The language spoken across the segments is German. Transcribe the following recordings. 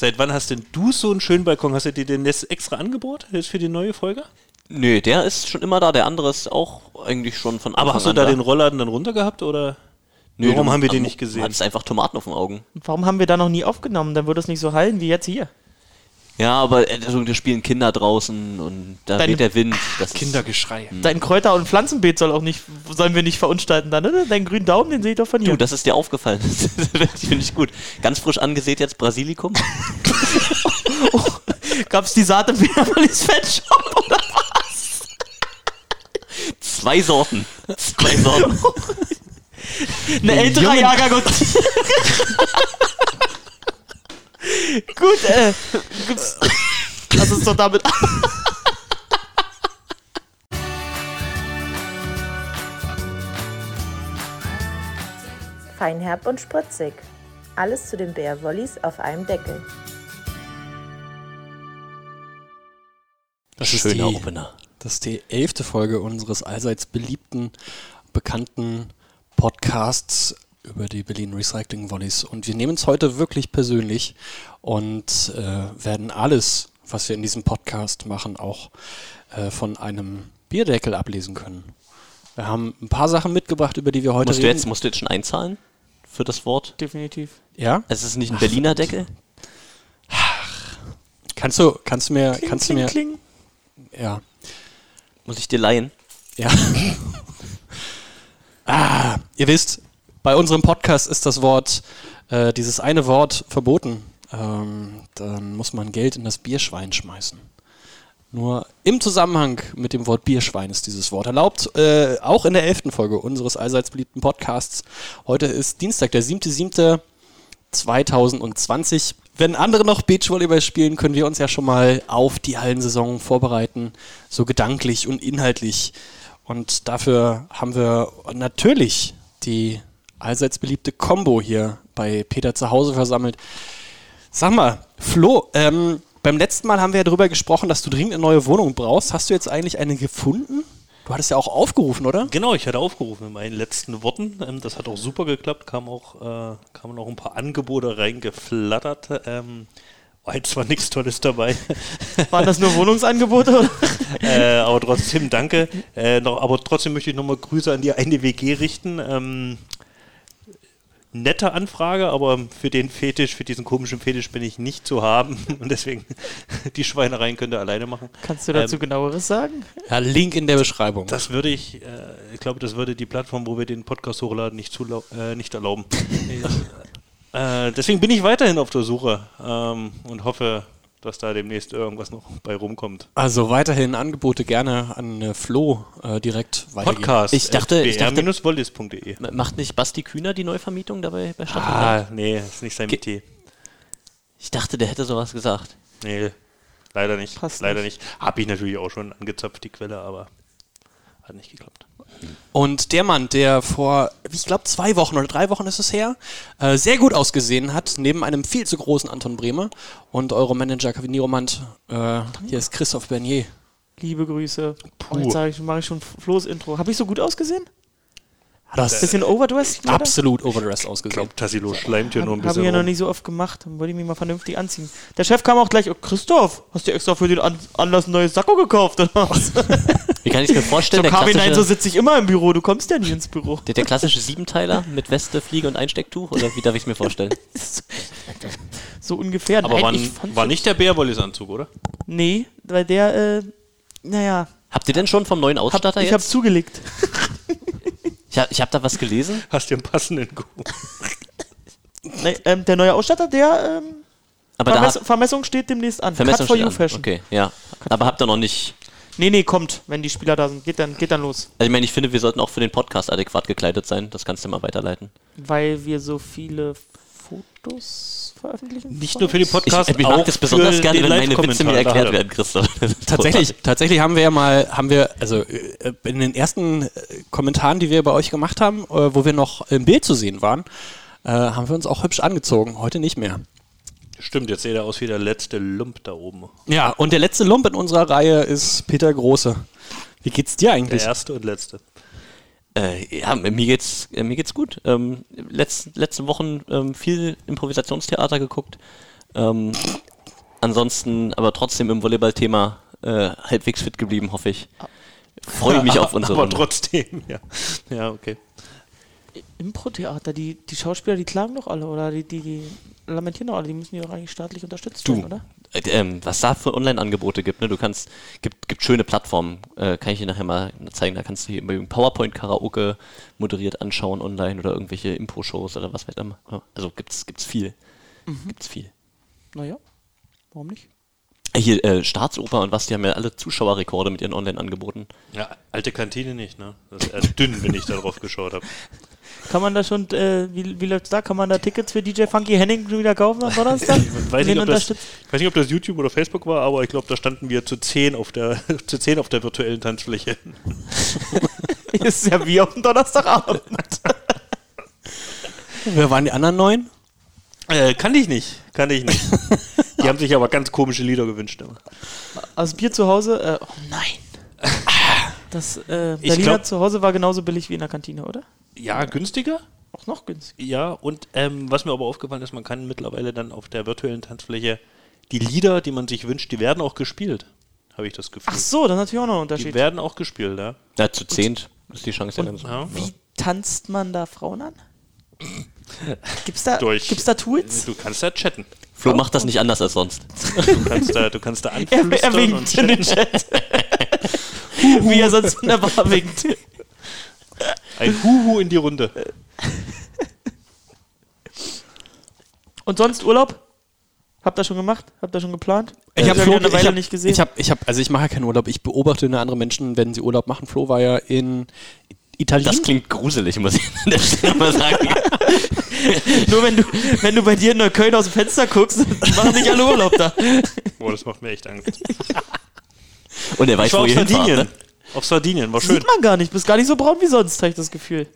Seit wann hast denn du so einen schönen Balkon? Hast du dir den jetzt extra angeboten jetzt für die neue Folge? Nö, der ist schon immer da, der andere ist auch eigentlich schon von Aber Anfang hast du da den Rollladen dann runter gehabt oder? Nö, Warum du- haben wir den du nicht gesehen? hattest einfach Tomaten auf den Augen. Warum haben wir da noch nie aufgenommen? Dann würde es nicht so hallen wie jetzt hier. Ja, aber äh, da spielen Kinder draußen und da Deine- weht der Wind. Das Kindergeschrei. Dein Kräuter- und Pflanzenbeet soll auch nicht, sollen wir nicht verunstalten dann, oder? Deinen grünen Daumen, den sehe ich doch von Du, hier. das ist dir aufgefallen. Das finde ich gut. Ganz frisch angesät jetzt Basilikum. Gab's die Saat im Petermalis Fettshop oder was? Zwei Sorten. Zwei Sorten. Eine ältere Jahrgang und... Gut, äh, gibt's... Lass uns doch damit... Feinherb und spritzig. Alles zu den Bär Wollis auf einem Deckel. Das ist Schöner die- Opener. Das ist die elfte Folge unseres allseits beliebten, bekannten Podcasts über die Berlin Recycling Volleys. Und wir nehmen es heute wirklich persönlich und äh, werden alles, was wir in diesem Podcast machen, auch äh, von einem Bierdeckel ablesen können. Wir haben ein paar Sachen mitgebracht, über die wir heute Musst du, reden. jetzt, musst du jetzt schon einzahlen für das Wort? Definitiv. ja? Es ist nicht ein Berliner Deckel? Kannst du, kannst du mir, Kling, kannst du kling, mir, kling. ja. Muss ich dir leihen? Ja. ah, ihr wisst, bei unserem Podcast ist das Wort, äh, dieses eine Wort verboten. Ähm, dann muss man Geld in das Bierschwein schmeißen. Nur im Zusammenhang mit dem Wort Bierschwein ist dieses Wort erlaubt. Äh, auch in der elften Folge unseres allseits beliebten Podcasts. Heute ist Dienstag, der 7.7. 2020. Wenn andere noch Beachvolleyball spielen, können wir uns ja schon mal auf die Hallensaison vorbereiten, so gedanklich und inhaltlich. Und dafür haben wir natürlich die allseits beliebte Combo hier bei Peter zu Hause versammelt. Sag mal, Flo, ähm, beim letzten Mal haben wir ja darüber gesprochen, dass du dringend eine neue Wohnung brauchst. Hast du jetzt eigentlich eine gefunden? Du hattest ja auch aufgerufen, oder? Genau, ich hatte aufgerufen in meinen letzten Worten. Ähm, das hat auch super geklappt, kam auch, äh, kamen auch ein paar Angebote reingeflattert. Ähm, war jetzt zwar nichts Tolles dabei, Waren das nur Wohnungsangebote? Äh, aber trotzdem danke. Äh, noch, aber trotzdem möchte ich nochmal Grüße an die eine WG richten. Ähm, nette Anfrage, aber für den Fetisch, für diesen komischen Fetisch bin ich nicht zu haben. Und deswegen, die Schweinereien könnt ihr alleine machen. Kannst du dazu Ähm, genaueres sagen? Ja, Link in der Beschreibung. Das würde ich, äh, ich glaube, das würde die Plattform, wo wir den Podcast hochladen, nicht, zulau- äh, nicht erlauben. äh, deswegen bin ich weiterhin auf der Suche ähm, und hoffe, dass da demnächst irgendwas noch bei rumkommt. Also weiterhin Angebote gerne an äh, Flo äh, direkt weitergeben. Podcast. Ich dachte- ich dachte- Macht nicht Basti Kühner die Neuvermietung dabei bei Stadt? Ah, nee, ist nicht sein Metier. Ich dachte, der hätte sowas gesagt. Nee, leider nicht. Passt leider nicht. Habe ich natürlich auch schon angezapft, die Quelle, aber hat nicht geklappt. Und der Mann, der vor, ich glaube, zwei Wochen oder drei Wochen ist es her, äh, sehr gut ausgesehen hat, neben einem viel zu großen Anton Bremer und eurem Manager Kevin Nieromand, äh, hier ist Christoph Bernier. Liebe Grüße. Oh, jetzt mache ich schon Flo's Intro. Habe ich so gut ausgesehen? Das Bisschen overdressed? leider? absolut overdressed Ich ausgesehen. glaube, Tassilo schleimt hier nur ein Habe bisschen. ich ja noch nicht so oft gemacht. Dann wollte ich mich mal vernünftig anziehen. Der Chef kam auch gleich, oh, Christoph, hast du extra für den An Anlass ein neues Sakko gekauft oder was? Wie kann ich mir so vorstellen, der kam hinein, so klassische, sitze ich immer im Büro, du kommst ja nie ins Büro. der, der klassische Siebenteiler mit Weste, Fliege und Einstecktuch? Oder wie darf ich es mir vorstellen? So ungefähr. Aber Nein, war, ich war nicht der Bärwollis-Anzug, oder? Nee, weil der, äh, naja, Habt ihr denn schon vom neuen hab, Ausstatter ich habe jetzt? zugelegt. Ich habe hab da was gelesen. Hast du einen passenden Kuh? Nee, ähm, der neue Ausstatter, der ähm, Aber da Vermess hat, Vermessung steht demnächst an. Vermessung Cut for steht you an. Fashion. Okay, ja. Aber habt ihr noch nicht. Nee, nee, kommt, wenn die Spieler da sind. Geht dann, geht dann los. Also ich meine, ich finde, wir sollten auch für den Podcast adäquat gekleidet sein. Das kannst du mal weiterleiten. Weil wir so viele Fotos veröffentlichen. Nicht nur für den Podcast, ich, ich auch mag das besonders gerne, wenn meine Witze mir erklärt werden, Christoph. Tatsächlich, tatsächlich haben wir ja mal, haben wir, also äh, in den ersten äh, Kommentaren, die wir bei euch gemacht haben, äh, wo wir noch im Bild zu sehen waren, haben wir uns auch hübsch angezogen. Heute nicht mehr. Stimmt, jetzt sieht er aus wie der letzte Lump da oben. Ja, und der letzte Lump in unserer Reihe ist Peter Große. Wie geht's dir Der eigentlich? erste und letzte. Äh, ja, mir geht's, äh, mir geht's gut. Ähm, letz, letzte Wochen ähm, viel Improvisationstheater geguckt. Ähm, ansonsten aber trotzdem im Volleyball-Thema äh, halbwegs fit geblieben, hoffe ich. Freue mich auf unsere Aber Runde. trotzdem, ja. Ja, okay. Impro-Theater, die, die Schauspieler, die klagen doch alle, oder? Die, die, die lamentieren doch alle, die müssen ja doch eigentlich staatlich unterstützt Du. werden, oder? Äh, ähm, was da für Online-Angebote gibt, ne? Du kannst, gibt, gibt schöne Plattformen, äh, kann ich dir nachher mal zeigen, da kannst du hier irgendwie PowerPoint-Karaoke moderiert anschauen online oder irgendwelche Impro-Shows oder was weiß ich immer. Ja, Also gibt's, gibt's viel. Gibt's viel. Naja, warum nicht? Äh, Hier, äh, Staatsoper und was, die haben ja alle Zuschauerrekorde mit ihren Online-Angeboten. Ja, alte Kantine nicht, ne? Das ist erst dünn, wenn ich da drauf geschaut habe. Kann man da schon, äh, wie, wie läuft's da? Kann man da Tickets für DJ Funky Henning schon wieder kaufen am Donnerstag? Ich weiß, nicht, ob das, ich weiß nicht, ob das YouTube oder Facebook war, aber ich glaube, da standen wir zu 10 auf der, zu 10 auf der virtuellen Tanzfläche. ist ja wie auf dem Donnerstagabend. Wer waren die anderen neun? Äh, kann ich nicht, kann ich nicht. Die haben sich aber ganz komische Lieder gewünscht. Immer. Also Bier zu Hause, äh, oh nein. Das äh, Berliner glaub- zu Hause war genauso billig wie in der Kantine, oder? Ja, günstiger? Auch noch günstig. Ja, und ähm, was mir aber aufgefallen ist, man kann mittlerweile dann auf der virtuellen Tanzfläche die Lieder, die man sich wünscht, die werden auch gespielt. Habe ich das Gefühl. Ach so, das ist natürlich auch noch ein die Unterschied. werden auch gespielt, ja. Ja, zu zehnt ist die Chance ja ganz ja. Wie tanzt man da Frauen an? Gibt's da, Durch- gibt's da Tools? Du kannst da chatten. Flo macht das nicht anders als sonst. Du kannst da, du kannst da Er, anflüstern er und winkt in den. Chat. Wie er sonst in der Bar winkt. Ein Huhu in die Runde. Und sonst Urlaub? Habt ihr schon gemacht? Habt ihr schon geplant? Ich habe hab Flo eine Weile hab, nicht gesehen. Ich habe, ich hab, also ich mache ja keinen Urlaub. Ich beobachte nur andere Menschen, wenn sie Urlaub machen. Flo war ja in Italien. Das klingt gruselig, muss ich an der Stelle mal sagen. Nur wenn du, wenn du bei dir in Neukölln aus dem Fenster guckst, machen nicht alle Urlaub da. Boah, das macht mir echt Angst. Und er weiß, wo ihr hinfahrt. Ne? Auf Sardinien, war schön. Sieht man gar nicht. Bist gar nicht so braun wie sonst, habe ich das Gefühl.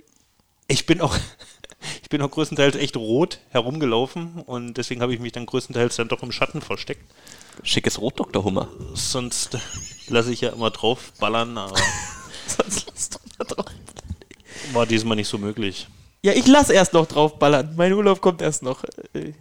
Ich bin auch, ich bin auch größtenteils echt rot herumgelaufen und deswegen habe ich mich dann größtenteils dann doch im Schatten versteckt. Schickes Rot, Dr. Hummer. Sonst lasse ich ja immer drauf ballern, aber Sonst lass doch mal drauf. war diesmal nicht so möglich. Ja, ich lass erst noch draufballern. Mein Urlaub kommt erst noch. Äh,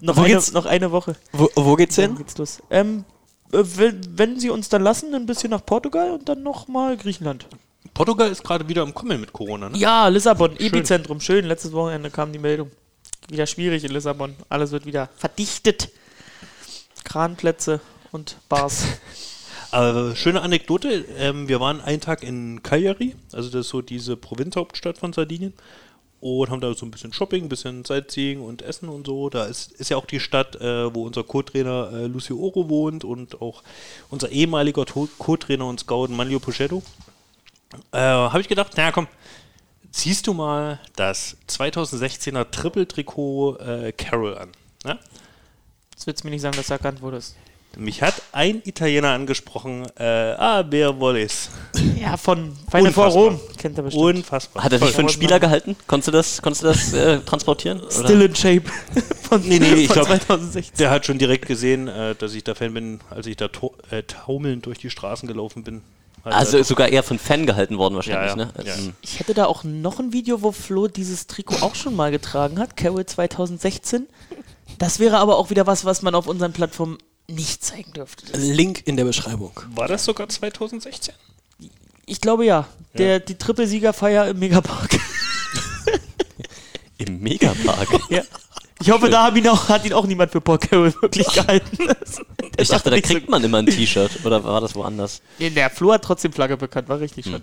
noch, Wo eine, geht's- noch eine Woche. wo, wo geht's Dann hin? geht's los. Ähm, äh, wenn, wenn sie uns dann lassen, ein bisschen nach Portugal und dann nochmal Griechenland. Portugal ist gerade wieder im Kommen mit Corona, ne? Ja, Lissabon, Epizentrum. Schön. Letztes Wochenende kam die Meldung. Wieder schwierig in Lissabon. Alles wird wieder verdichtet. Kranplätze und Bars. Aber schöne Anekdote, ähm, wir waren einen Tag in Cagliari, also das ist so diese Provinzhauptstadt von Sardinien und haben da so ein bisschen Shopping, ein bisschen Sightseeing und Essen und so. Da ist, ist ja auch die Stadt, äh, wo unser Co-Trainer äh, Lucio Oro wohnt und auch unser ehemaliger Co-Trainer und Scout Manlio Pocchetto. Äh, Habe ich gedacht, naja komm, ziehst du mal das 2016er Triple-Trikot äh, Carol an. Ne? Jetzt willst du mir nicht sagen, dass du erkannt wurdest. Mich hat ein Italiener angesprochen, äh, ah, Beer Wallis. Ja, von Final Four. Rom. Kennt er bestimmt. Unfassbar. Hat er dich für einen Spieler gehalten? Konntest du das, konntest du das äh, transportieren? Oder? Still in Shape. von, Nee, nee, ich von glaub, 2016. Der hat schon direkt gesehen, äh, dass ich da Fan bin, als ich da äh, taumelnd durch die Straßen gelaufen bin. Hat Also ist sogar eher von Fan gehalten worden wahrscheinlich, Ja, ja. ne? Ja. Ähm, Ich hätte da auch noch ein Video, wo Flo dieses Trikot auch schon mal getragen hat. Carol 2016. Das wäre aber auch wieder was, was man auf unseren Plattformen nicht zeigen dürfte. Link in der Beschreibung. war das sogar 2016? Ich glaube ja. Der, Die Trippelsiegerfeier im Megapark. Im Megapark. ja. Ich hoffe, da hat ihn, auch, hat ihn auch niemand für Paul Carroll wirklich gehalten. Ich dachte, da kriegt man immer ein T-Shirt. Oder war das woanders? Nee, der Flo hat trotzdem Flagge bekannt, war richtig schön.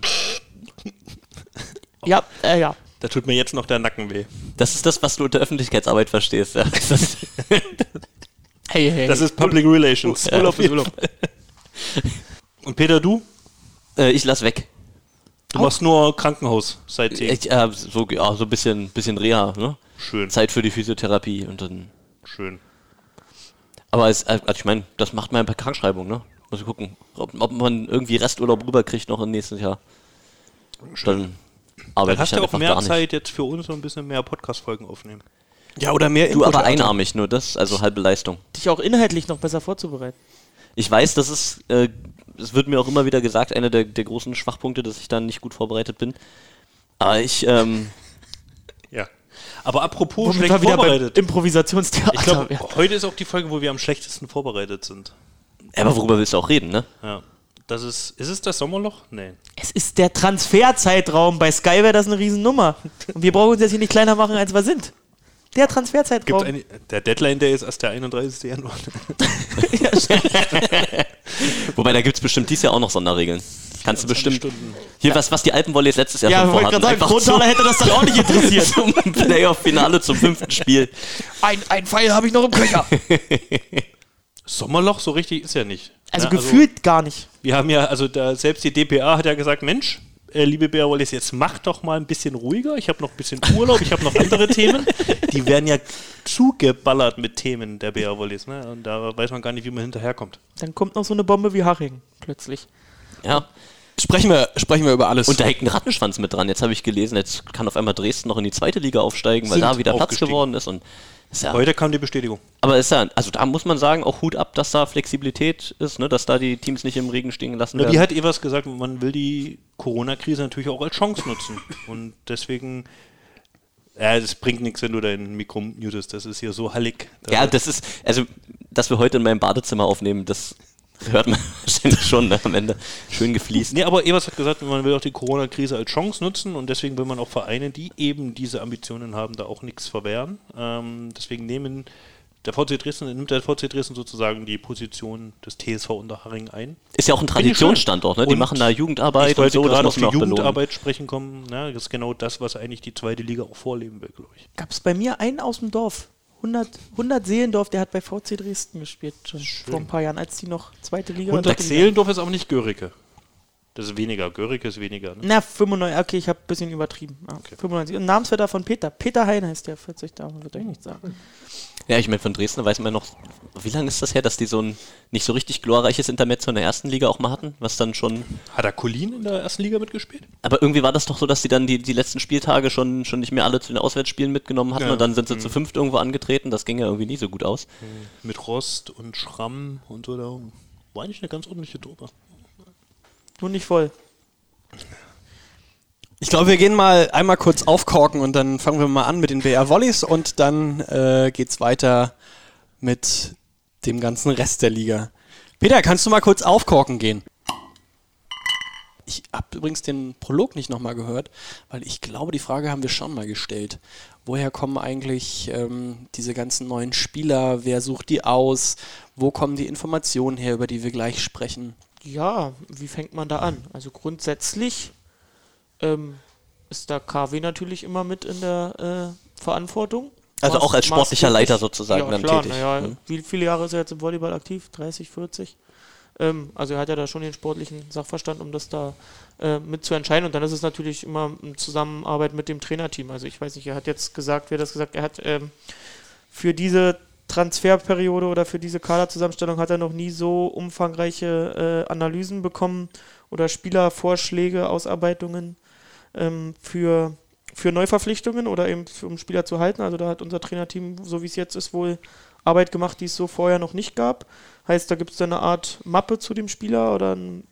Ja, äh, ja. Da tut mir jetzt noch der Nacken weh. Das ist das, was du unter Öffentlichkeitsarbeit verstehst. Ja. Das, Hey, hey. Das ist Public Relations. Urlaub Auf ist Urlaub. Und Peter, du? äh, ich lass weg. Du machst nur Krankenhaus seitdem. Ich, äh, so, ja, so ein bisschen, bisschen Reha, ne? Schön, Zeit für die Physiotherapie und dann. schön. Aber es, äh, also ich meine, das macht man per Krankschreibung, ne? Muss ich gucken, ob, ob man irgendwie Resturlaub rüberkriegt noch im nächsten Jahr. Dann Dann arbeite hast ich du dann auch mehr. Zeit jetzt für uns so ein bisschen mehr Podcast-Folgen aufnehmen. Ja, oder mehr Du aber einarmig nur, das, also halbe Leistung. dich auch inhaltlich noch besser vorzubereiten. Ich weiß, das ist, äh, es wird mir auch immer wieder gesagt, einer der, der großen Schwachpunkte, dass ich dann nicht gut vorbereitet bin. Aber ich, ähm, Ja. Aber apropos Womit schlecht vorbereitet. Improvisationstheater. Ich glaube, wären. heute ist auch die Folge, wo wir am schlechtesten vorbereitet sind. Aber worüber willst du auch reden, ne? Ja. Das ist, ist es das Sommerloch? Nee. es ist der Transferzeitraum. Bei Sky wäre das eine Riesennummer. Und wir brauchen uns jetzt hier nicht kleiner machen, als wir sind. Der Gibt Transferzeitraum. eine, der Deadline, der ist erst der 31. Januar. Wobei, da gibt es bestimmt dieses Jahr auch noch Sonderregeln. Kannst du bestimmt. Stunden. Hier, was, was die Alpenvolleys letztes Jahr ja, schon vorhatten. sagen, Grundtaler hätte das dann auch nicht interessiert. zum Playoff-Finale zum fünften Spiel. ein, ein Pfeil habe ich noch im Köcher. Sommerloch, so richtig ist ja nicht. Also Ja, gefühlt gar nicht. wir haben ja, also da, selbst die DPA hat ja gesagt, Mensch, äh, liebe Bär Wallis, jetzt mach doch mal ein bisschen ruhiger. Ich habe noch ein bisschen Urlaub, ich habe noch andere Themen. Die werden ja zugeballert mit Themen der Bär Wallis. Ne? Und da weiß man gar nicht, wie man hinterherkommt. Dann kommt noch so eine Bombe wie Haching plötzlich. Ja. Sprechen wir, sprechen wir über alles. Und da hängt ein Rattenschwanz mit dran. Jetzt habe ich gelesen, jetzt kann auf einmal Dresden noch in die zweite Liga aufsteigen, weil Sind da wieder Platz geworden ist. Und ist ja, Heute kam die Bestätigung. aber ist ja, also da muss man sagen, auch Hut ab, dass da Flexibilität ist, ne, dass da die Teams nicht im Regen stehen gelassen Na, werden. wie hat Evers gesagt, man will die Corona-Krise natürlich auch als Chance nutzen. Und deswegen, ja, es bringt nichts, wenn du dein Mikro mutest. Das ist hier so hallig. Da- Ja, das ist, also, dass wir heute in meinem Badezimmer aufnehmen, das hört man wahrscheinlich schon ne, am Ende. Schön gefliest. Nee, aber Evers hat gesagt, man will auch die Corona-Krise als Chance nutzen und deswegen will man auch Vereine, die eben diese Ambitionen haben, da auch nichts verwehren. Ähm, deswegen nehmen der VC Dresden, nimmt der VC Dresden sozusagen die Position des TSV Unterhaching ein. Ist ja auch ein. Traditionsstandort, ne? Die Und machen da Jugendarbeit ich wollte und so, gerade muss auf man die auch belohnen. Jugendarbeit sprechen kommen. Ja, das ist genau das, was eigentlich die zweite Liga auch vorleben will, glaube ich. Gab es bei mir einen aus dem Dorf. 100, 100 Seelendorf, der hat bei VC Dresden gespielt. Schon vor ein paar Jahren, als die noch zweite Liga Und dritte das Liga. Seelendorf ist aber nicht Görike. Das ist weniger. Görike ist weniger. Ne? Na, 95, okay, ich habe ein bisschen übertrieben. Ja, 95. Und Namensvetter von Peter. Peter Hein heißt der, 40 da, wird euch nicht sagen. Ja, ich meine, von Dresden weiß man noch, wie lange ist das her, dass die so ein nicht so richtig glorreiches Intermezzo in der ersten Liga auch mal hatten, was dann schon, Hat er Colin in der ersten Liga mitgespielt? aber irgendwie war das doch so, dass die dann die, die letzten Spieltage schon, schon nicht mehr alle zu den Auswärtsspielen mitgenommen hatten Ja. und dann sind sie zu fünft irgendwo angetreten, das ging ja irgendwie nie so gut aus. Mit Rost und Schramm und so. Da war eigentlich eine ganz ordentliche Truppe. Nur nicht voll. Ich glaube, wir gehen mal einmal kurz aufkorken und dann fangen wir mal an mit den BR Volleys und dann äh, geht's weiter mit dem ganzen Rest der Liga. Peter, kannst du mal kurz aufkorken gehen? Ich habe übrigens den Prolog nicht nochmal gehört, weil ich glaube, die Frage haben wir schon mal gestellt. Woher kommen eigentlich ähm, diese ganzen neuen Spieler? Wer sucht die aus? Wo kommen die Informationen her, über die wir gleich sprechen? Ja, wie fängt man da an? Also grundsätzlich ähm, ist da KW natürlich immer mit in der äh, Verantwortung. Also auch als sportlicher Leiter sozusagen ja, dann klar, tätig. Naja, Hm. Wie viele Jahre ist er jetzt im Volleyball aktiv? 30, 40? Ähm, also er hat ja da schon den sportlichen Sachverstand, um das da äh, mit zu entscheiden. Und dann ist es natürlich immer in Zusammenarbeit mit dem Trainerteam. Also ich weiß nicht, er hat jetzt gesagt, wer hat das gesagt, er hat ähm, für diese Transferperiode oder für diese Kaderzusammenstellung hat er noch nie so umfangreiche äh, Analysen bekommen oder Spielervorschläge, Ausarbeitungen ähm, für, für Neuverpflichtungen oder eben um Spieler zu halten. Also da hat unser Trainerteam, so wie es jetzt ist, wohl Arbeit gemacht, die es so vorher noch nicht gab. Heißt, da gibt es eine Art Mappe zu dem Spieler oder ein,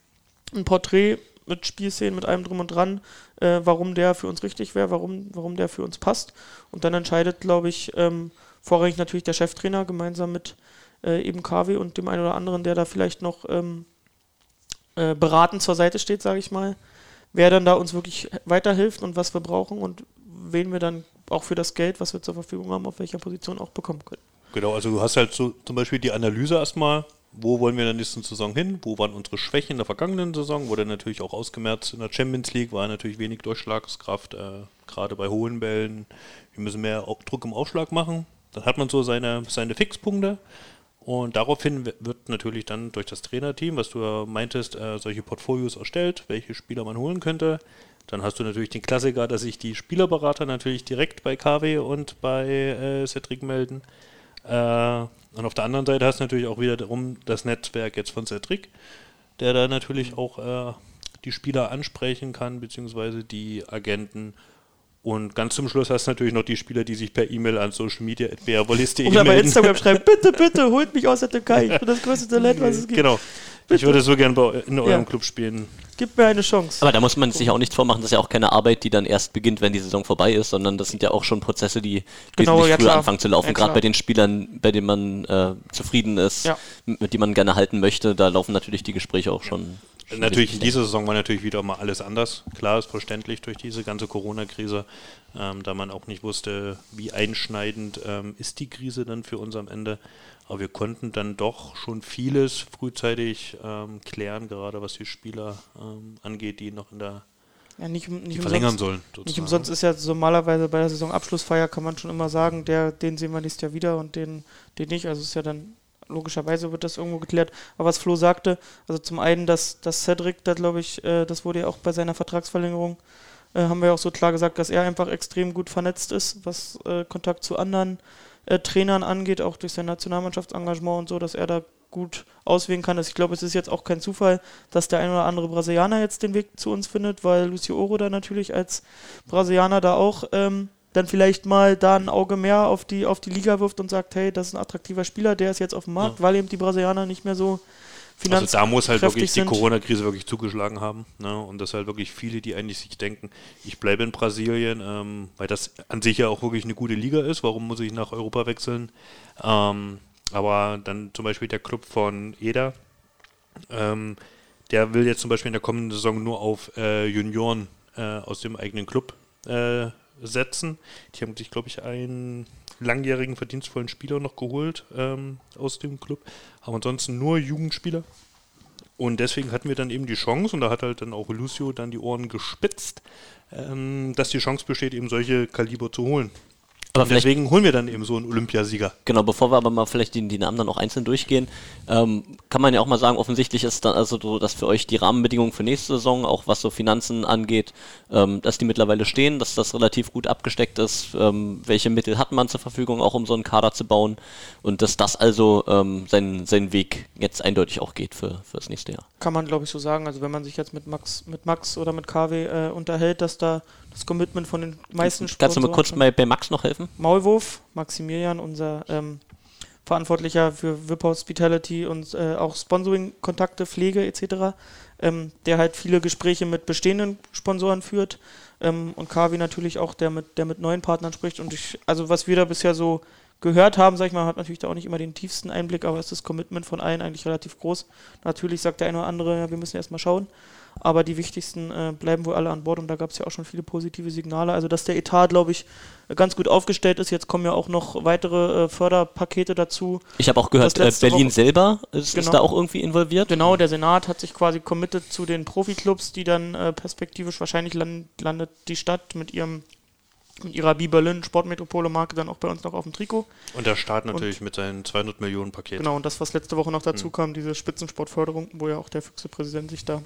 ein Porträt mit Spielszenen, mit allem drum und dran, äh, warum der für uns richtig wäre, warum, warum der für uns passt. Und dann entscheidet, glaube ich, ähm, vorrangig natürlich der Cheftrainer gemeinsam mit äh, eben KW und dem einen oder anderen, der da vielleicht noch ähm, äh, beratend zur Seite steht, sage ich mal, wer dann da uns wirklich weiterhilft und was wir brauchen und wen wir dann auch für das Geld, was wir zur Verfügung haben, auf welcher Position auch bekommen können. Genau, also du hast halt so zum Beispiel die Analyse erstmal, wo wollen wir in der nächsten Saison hin, wo waren unsere Schwächen in der vergangenen Saison, wurde natürlich auch ausgemerzt in der Champions League, war natürlich wenig Durchschlagskraft, äh, gerade bei hohen Bällen. Wir müssen mehr Druck im Aufschlag machen. Dann hat man so seine, seine Fixpunkte und daraufhin wird natürlich dann durch das Trainerteam, was du meintest, äh, solche Portfolios erstellt, welche Spieler man holen könnte. Dann hast du natürlich den Klassiker, dass sich die Spielerberater natürlich direkt bei KW und bei äh, Cedric melden. Äh, und auf der anderen Seite hast du natürlich auch wieder darum das Netzwerk jetzt von Cedric, der da natürlich auch äh, die Spieler ansprechen kann, beziehungsweise die Agenten. Und ganz zum Schluss hast du natürlich noch die Spieler, die sich per E-Mail an Social Media Oder bei Instagram schreiben, bitte, bitte, holt mich aus der Türkei. Ich bin das größte Talent, was es gibt. Genau. Ich würde so gern bei, in eurem Ja. Club spielen. Gib mir eine Chance. Aber da muss man sich auch nicht vormachen, das ist ja auch keine Arbeit, die dann erst beginnt, wenn die Saison vorbei ist, sondern das sind ja auch schon Prozesse, die Genau, wesentlich ja, früher klar. anfangen zu laufen. Ja, Gerade bei den Spielern, bei denen man äh, zufrieden ist, Ja. mit denen man gerne halten möchte, da laufen natürlich die Gespräche auch schon. schon Natürlich in dieser Saison war natürlich wieder mal alles anders. Klar ist verständlich durch diese ganze Corona-Krise, ähm, da man auch nicht wusste, wie einschneidend ähm, ist die Krise dann für uns am Ende. Aber wir konnten dann doch schon vieles frühzeitig ähm, klären, gerade was die Spieler ähm, angeht, die noch in der ja, nicht, nicht verlängern umsonst, sollen. Nicht sozusagen. umsonst ist ja so normalerweise bei der Saisonabschlussfeier kann man schon immer sagen, der, den sehen wir nächstes Jahr wieder und den, den nicht. Also ist ja dann logischerweise wird das irgendwo geklärt. Aber was Flo sagte, also zum einen, dass, dass Cedric, da glaube ich, äh, das wurde ja auch bei seiner Vertragsverlängerung, äh, haben wir ja auch so klar gesagt, dass er einfach extrem gut vernetzt ist, was äh, Kontakt zu anderen äh, Trainern angeht, auch durch sein Nationalmannschaftsengagement und so, dass er da gut auswählen kann. Also ich glaube, es ist jetzt auch kein Zufall, dass der ein oder andere Brasilianer jetzt den Weg zu uns findet, weil Lucio Oro da natürlich als Brasilianer da auch ähm, dann vielleicht mal da ein Auge mehr auf die, auf die Liga wirft und sagt, hey, das ist ein attraktiver Spieler, der ist jetzt auf dem Markt, weil eben die Brasilianer nicht mehr so finanz Also da muss halt wirklich die. Corona-Krise wirklich zugeschlagen haben. Ne? Und dass halt wirklich viele, die eigentlich sich denken, ich bleibe in Brasilien, ähm, weil das an sich ja auch wirklich eine gute Liga ist. Warum muss ich nach Europa wechseln? Ähm, aber dann zum Beispiel der Club von Eder, ähm, der will jetzt zum Beispiel in der kommenden Saison nur auf äh, Junioren äh, aus dem eigenen Club äh, setzen. Die haben sich, glaube ich, einen langjährigen verdienstvollen Spieler noch geholt ähm, aus dem Club. Haben ansonsten nur Jugendspieler. Und deswegen hatten wir dann eben die Chance, und da hat halt dann auch Lucio dann die Ohren gespitzt, ähm, dass die Chance besteht, eben solche Kaliber zu holen. Aber deswegen holen wir dann eben so einen Olympiasieger. Genau, bevor wir aber mal vielleicht die, die Namen dann auch einzeln durchgehen, ähm, kann man ja auch mal sagen, offensichtlich ist dann also so, dass für euch die Rahmenbedingungen für nächste Saison, auch was so Finanzen angeht, ähm, dass die mittlerweile stehen, dass das relativ gut abgesteckt ist, ähm, welche Mittel hat man zur Verfügung, auch um so einen Kader zu bauen und dass das also ähm, seinen, seinen Weg jetzt eindeutig auch geht für, für das nächste Jahr. Kann man, glaube ich, so sagen. Also wenn man sich jetzt mit Max, mit Max oder mit KW äh, unterhält, dass da das Commitment von den meisten Kannst du mal Sponsoren kurz schon- bei, Max noch helfen? Maulwurf, Maximilian, unser ähm, Verantwortlicher für VIP Hospitality und äh, auch Sponsoring-Kontakte, Pflege etc., ähm, der halt viele Gespräche mit bestehenden Sponsoren führt ähm, und Kavi natürlich auch, der mit, der mit neuen Partnern spricht. Und ich, also was wir da bisher so gehört haben, sag ich mal, hat natürlich da auch nicht immer den tiefsten Einblick, aber ist das Commitment von allen eigentlich relativ groß. Natürlich sagt der eine oder andere, ja, wir müssen erstmal schauen. Aber die wichtigsten äh, bleiben wohl alle an Bord und da gab es ja auch schon viele positive Signale. Also, dass der Etat, glaube ich, ganz gut aufgestellt ist. Jetzt kommen ja auch noch weitere äh, Förderpakete dazu. Ich habe auch gehört, äh, Berlin Woche- selber ist, Genau. ist da auch irgendwie involviert. Genau, der Senat hat sich quasi committed zu den Profiklubs, die dann äh, perspektivisch wahrscheinlich land, landet die Stadt mit ihrem mit ihrer Bi Berlin Sportmetropole Marke dann auch bei uns noch auf dem Trikot. Und der Staat natürlich mit seinen 200 Millionen Paket. Genau, und das, was letzte Woche noch Hm. dazu kam, diese Spitzensportförderung, wo ja auch der Füchse-Präsident sich da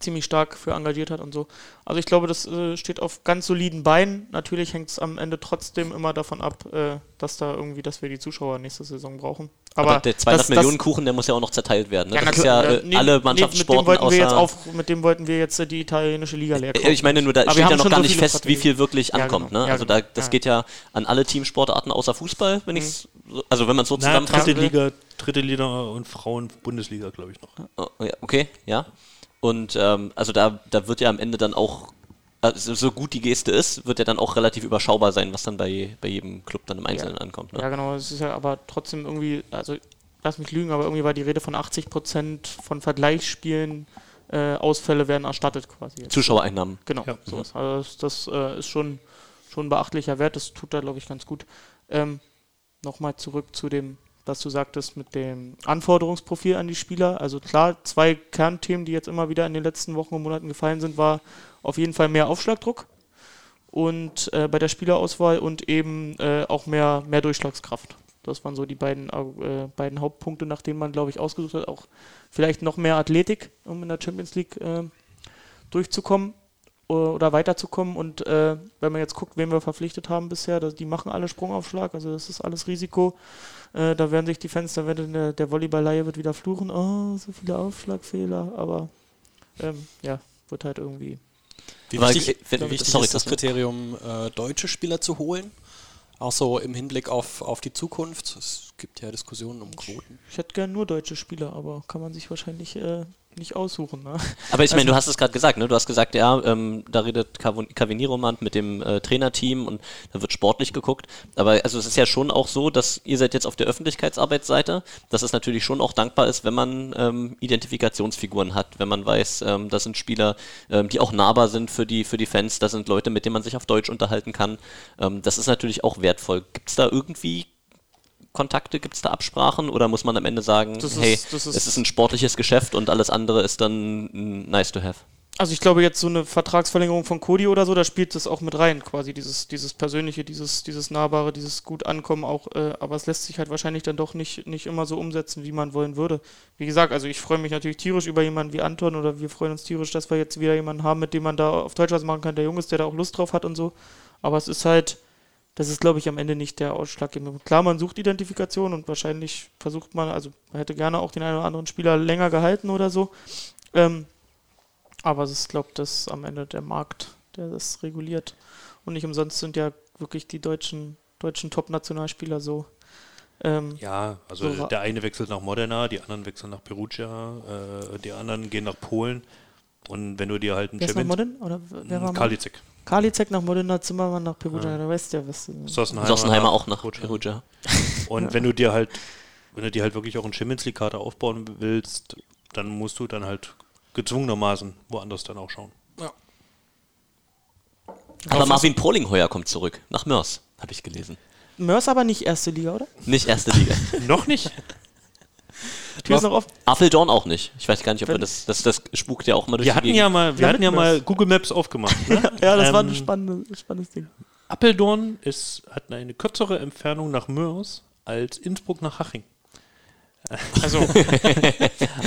ziemlich stark für engagiert hat und so. Also ich glaube, das äh, steht auf ganz soliden Beinen. Natürlich hängt es am Ende trotzdem immer davon ab, äh, dass da irgendwie, dass wir die Zuschauer nächste Saison brauchen. Aber, der 200 das- das- Millionen Kuchen, der muss ja auch noch zerteilt werden. Ne? Ja, das ist ja äh, nee, alle nee, Mannschaftssporten mit dem wollten wir jetzt auf, mit dem wollten wir jetzt äh, die italienische Liga leer Äh, Ich meine nur, da Aber wir steht ja noch gar so nicht fest, wie Strategien. viel wirklich Ja, ankommt. genau. Ne? Ja, also da, genau. das Ja. geht ja an alle Teamsportarten außer Fußball, wenn ich's, so- also wenn man es so Na, zusammenfassen dritte. Liga, dritte Liga und Frauen-Bundesliga, glaube ich noch. Oh, ja, okay, ja. Und ähm, also da, da wird ja am Ende dann auch, also so gut die Geste ist, wird ja dann auch relativ überschaubar sein, was dann bei, bei jedem Club dann im Einzelnen ankommt. Ne? Ja, genau. Es ist ja aber trotzdem irgendwie, also lass mich lügen, aber irgendwie war die Rede von 80% von Vergleichsspielen äh, Ausfälle werden erstattet quasi. Jetzt. Zuschauereinnahmen. Genau, Ja. sowas. Also das, das äh, ist schon, schon ein beachtlicher Wert. Das tut da, glaube ich, ganz gut. Ähm, Nochmal zurück zu dem, was du sagtest mit dem Anforderungsprofil an die Spieler. Also klar, zwei Kernthemen, die jetzt immer wieder in den letzten Wochen und Monaten gefallen sind, war auf jeden Fall mehr Aufschlagdruck und äh, bei der Spielerauswahl und eben äh, auch mehr, mehr Durchschlagskraft. Das waren so die beiden, äh, beiden Hauptpunkte, nach denen man, glaube ich, ausgesucht hat. Auch vielleicht noch mehr Athletik, um in der Champions League äh, durchzukommen oder weiterzukommen. Und äh, wenn man jetzt guckt, wen wir verpflichtet haben bisher, das, die machen alle Sprungaufschlag, also das ist alles Risiko. Äh, da werden sich die Fans, da wird der, der Volleyball-Laie wird wieder fluchen, oh, so viele Aufschlagfehler, aber ähm, ja, wird halt irgendwie. Wie wichtig, ich- wenn- wie wichtig sorry, ist das das- Kriterium, äh, deutsche Spieler zu holen? Auch so im Hinblick auf, auf die Zukunft. Es gibt ja Diskussionen um Quoten. Ich hätte gern nur deutsche Spieler, aber kann man sich wahrscheinlich äh, nicht aussuchen. Ne? Aber ich meine, Also- du hast es gerade gesagt, ne? Du hast gesagt, ja, ähm, da redet Caveniromand mit dem äh, Trainerteam und da wird sportlich geguckt. Aber also es ist ja schon auch so, dass ihr seid jetzt auf der Öffentlichkeitsarbeitsseite, dass es natürlich schon auch dankbar ist, wenn man ähm, Identifikationsfiguren hat, wenn man weiß, ähm, das sind Spieler, ähm, die auch nahbar sind für die, für die Fans, das sind Leute, mit denen man sich auf Deutsch unterhalten kann. Ähm, das ist natürlich auch wertvoll. Gibt es da irgendwie Kontakte, gibt es da Absprachen oder muss man am Ende sagen, Das ist- hey, das ist- es ist ein sportliches Geschäft und alles andere ist dann nice to have? Also ich glaube jetzt so eine Vertragsverlängerung von Cody oder so, da spielt das auch mit rein, quasi dieses, dieses Persönliche, dieses, dieses Nahbare, dieses gut Ankommen auch, äh, aber es lässt sich halt wahrscheinlich dann doch nicht, nicht immer so umsetzen, wie man wollen würde. Wie gesagt, also ich freue mich natürlich tierisch über jemanden wie Anton oder wir freuen uns tierisch, dass wir jetzt wieder jemanden haben, mit dem man da auf Deutsch was machen kann, der jung ist, der da auch Lust drauf hat und so. Aber es ist halt, das ist glaube ich am Ende nicht der Ausschlaggebende. Klar, man sucht Identifikation und wahrscheinlich versucht man, also man hätte gerne auch den einen oder anderen Spieler länger gehalten oder so. Ähm, aber es ist, glaube ich, das am Ende der Markt, der das reguliert. Und nicht umsonst sind ja wirklich die deutschen, deutschen Top-Nationalspieler so. Ähm, Ja, also So der eine wechselt nach Modena, die anderen wechseln nach Perugia, äh, die anderen gehen nach Polen. Und wenn du dir halt einen Champions... Modern? Oder wer war Modern? Karliczek nach Modena, Zimmermann nach Perugia. Ja. Da weißt du ja, was. Sossenheimer, Sossenheimer auch nach Perugia. Perugia. Und wenn du dir halt, wenn du dir halt wirklich auch einen Champions League Kader aufbauen willst, dann musst du dann halt gezwungenermaßen woanders dann auch schauen. Aber Marvin Polingheuer kommt zurück nach Mörs, habe ich gelesen. Mörs aber nicht erste Liga, oder? Nicht erste Liga. Noch nicht? Tür ist noch offen. Apfeldorn auch nicht. Ich weiß gar nicht, ob wir das, das, das spukt ja auch immer durch Wir die hatten Gegend. ja mal, wir hatten ja mal. Google Maps aufgemacht. Ne? Ja, das war ein Ähm, spannendes, spannendes Ding. Appeldorn ist, hat eine kürzere Entfernung nach Mörs als Innsbruck nach Haching. Also,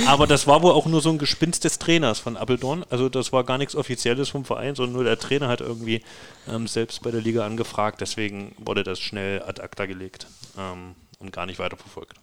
Aber das war wohl auch nur so ein Gespinst des Trainers von Appeldorn. Also das war gar nichts Offizielles vom Verein, sondern nur der Trainer hat irgendwie ähm, selbst bei der Liga angefragt. Deswegen wurde das schnell ad acta gelegt ähm, und gar nicht weiterverfolgt.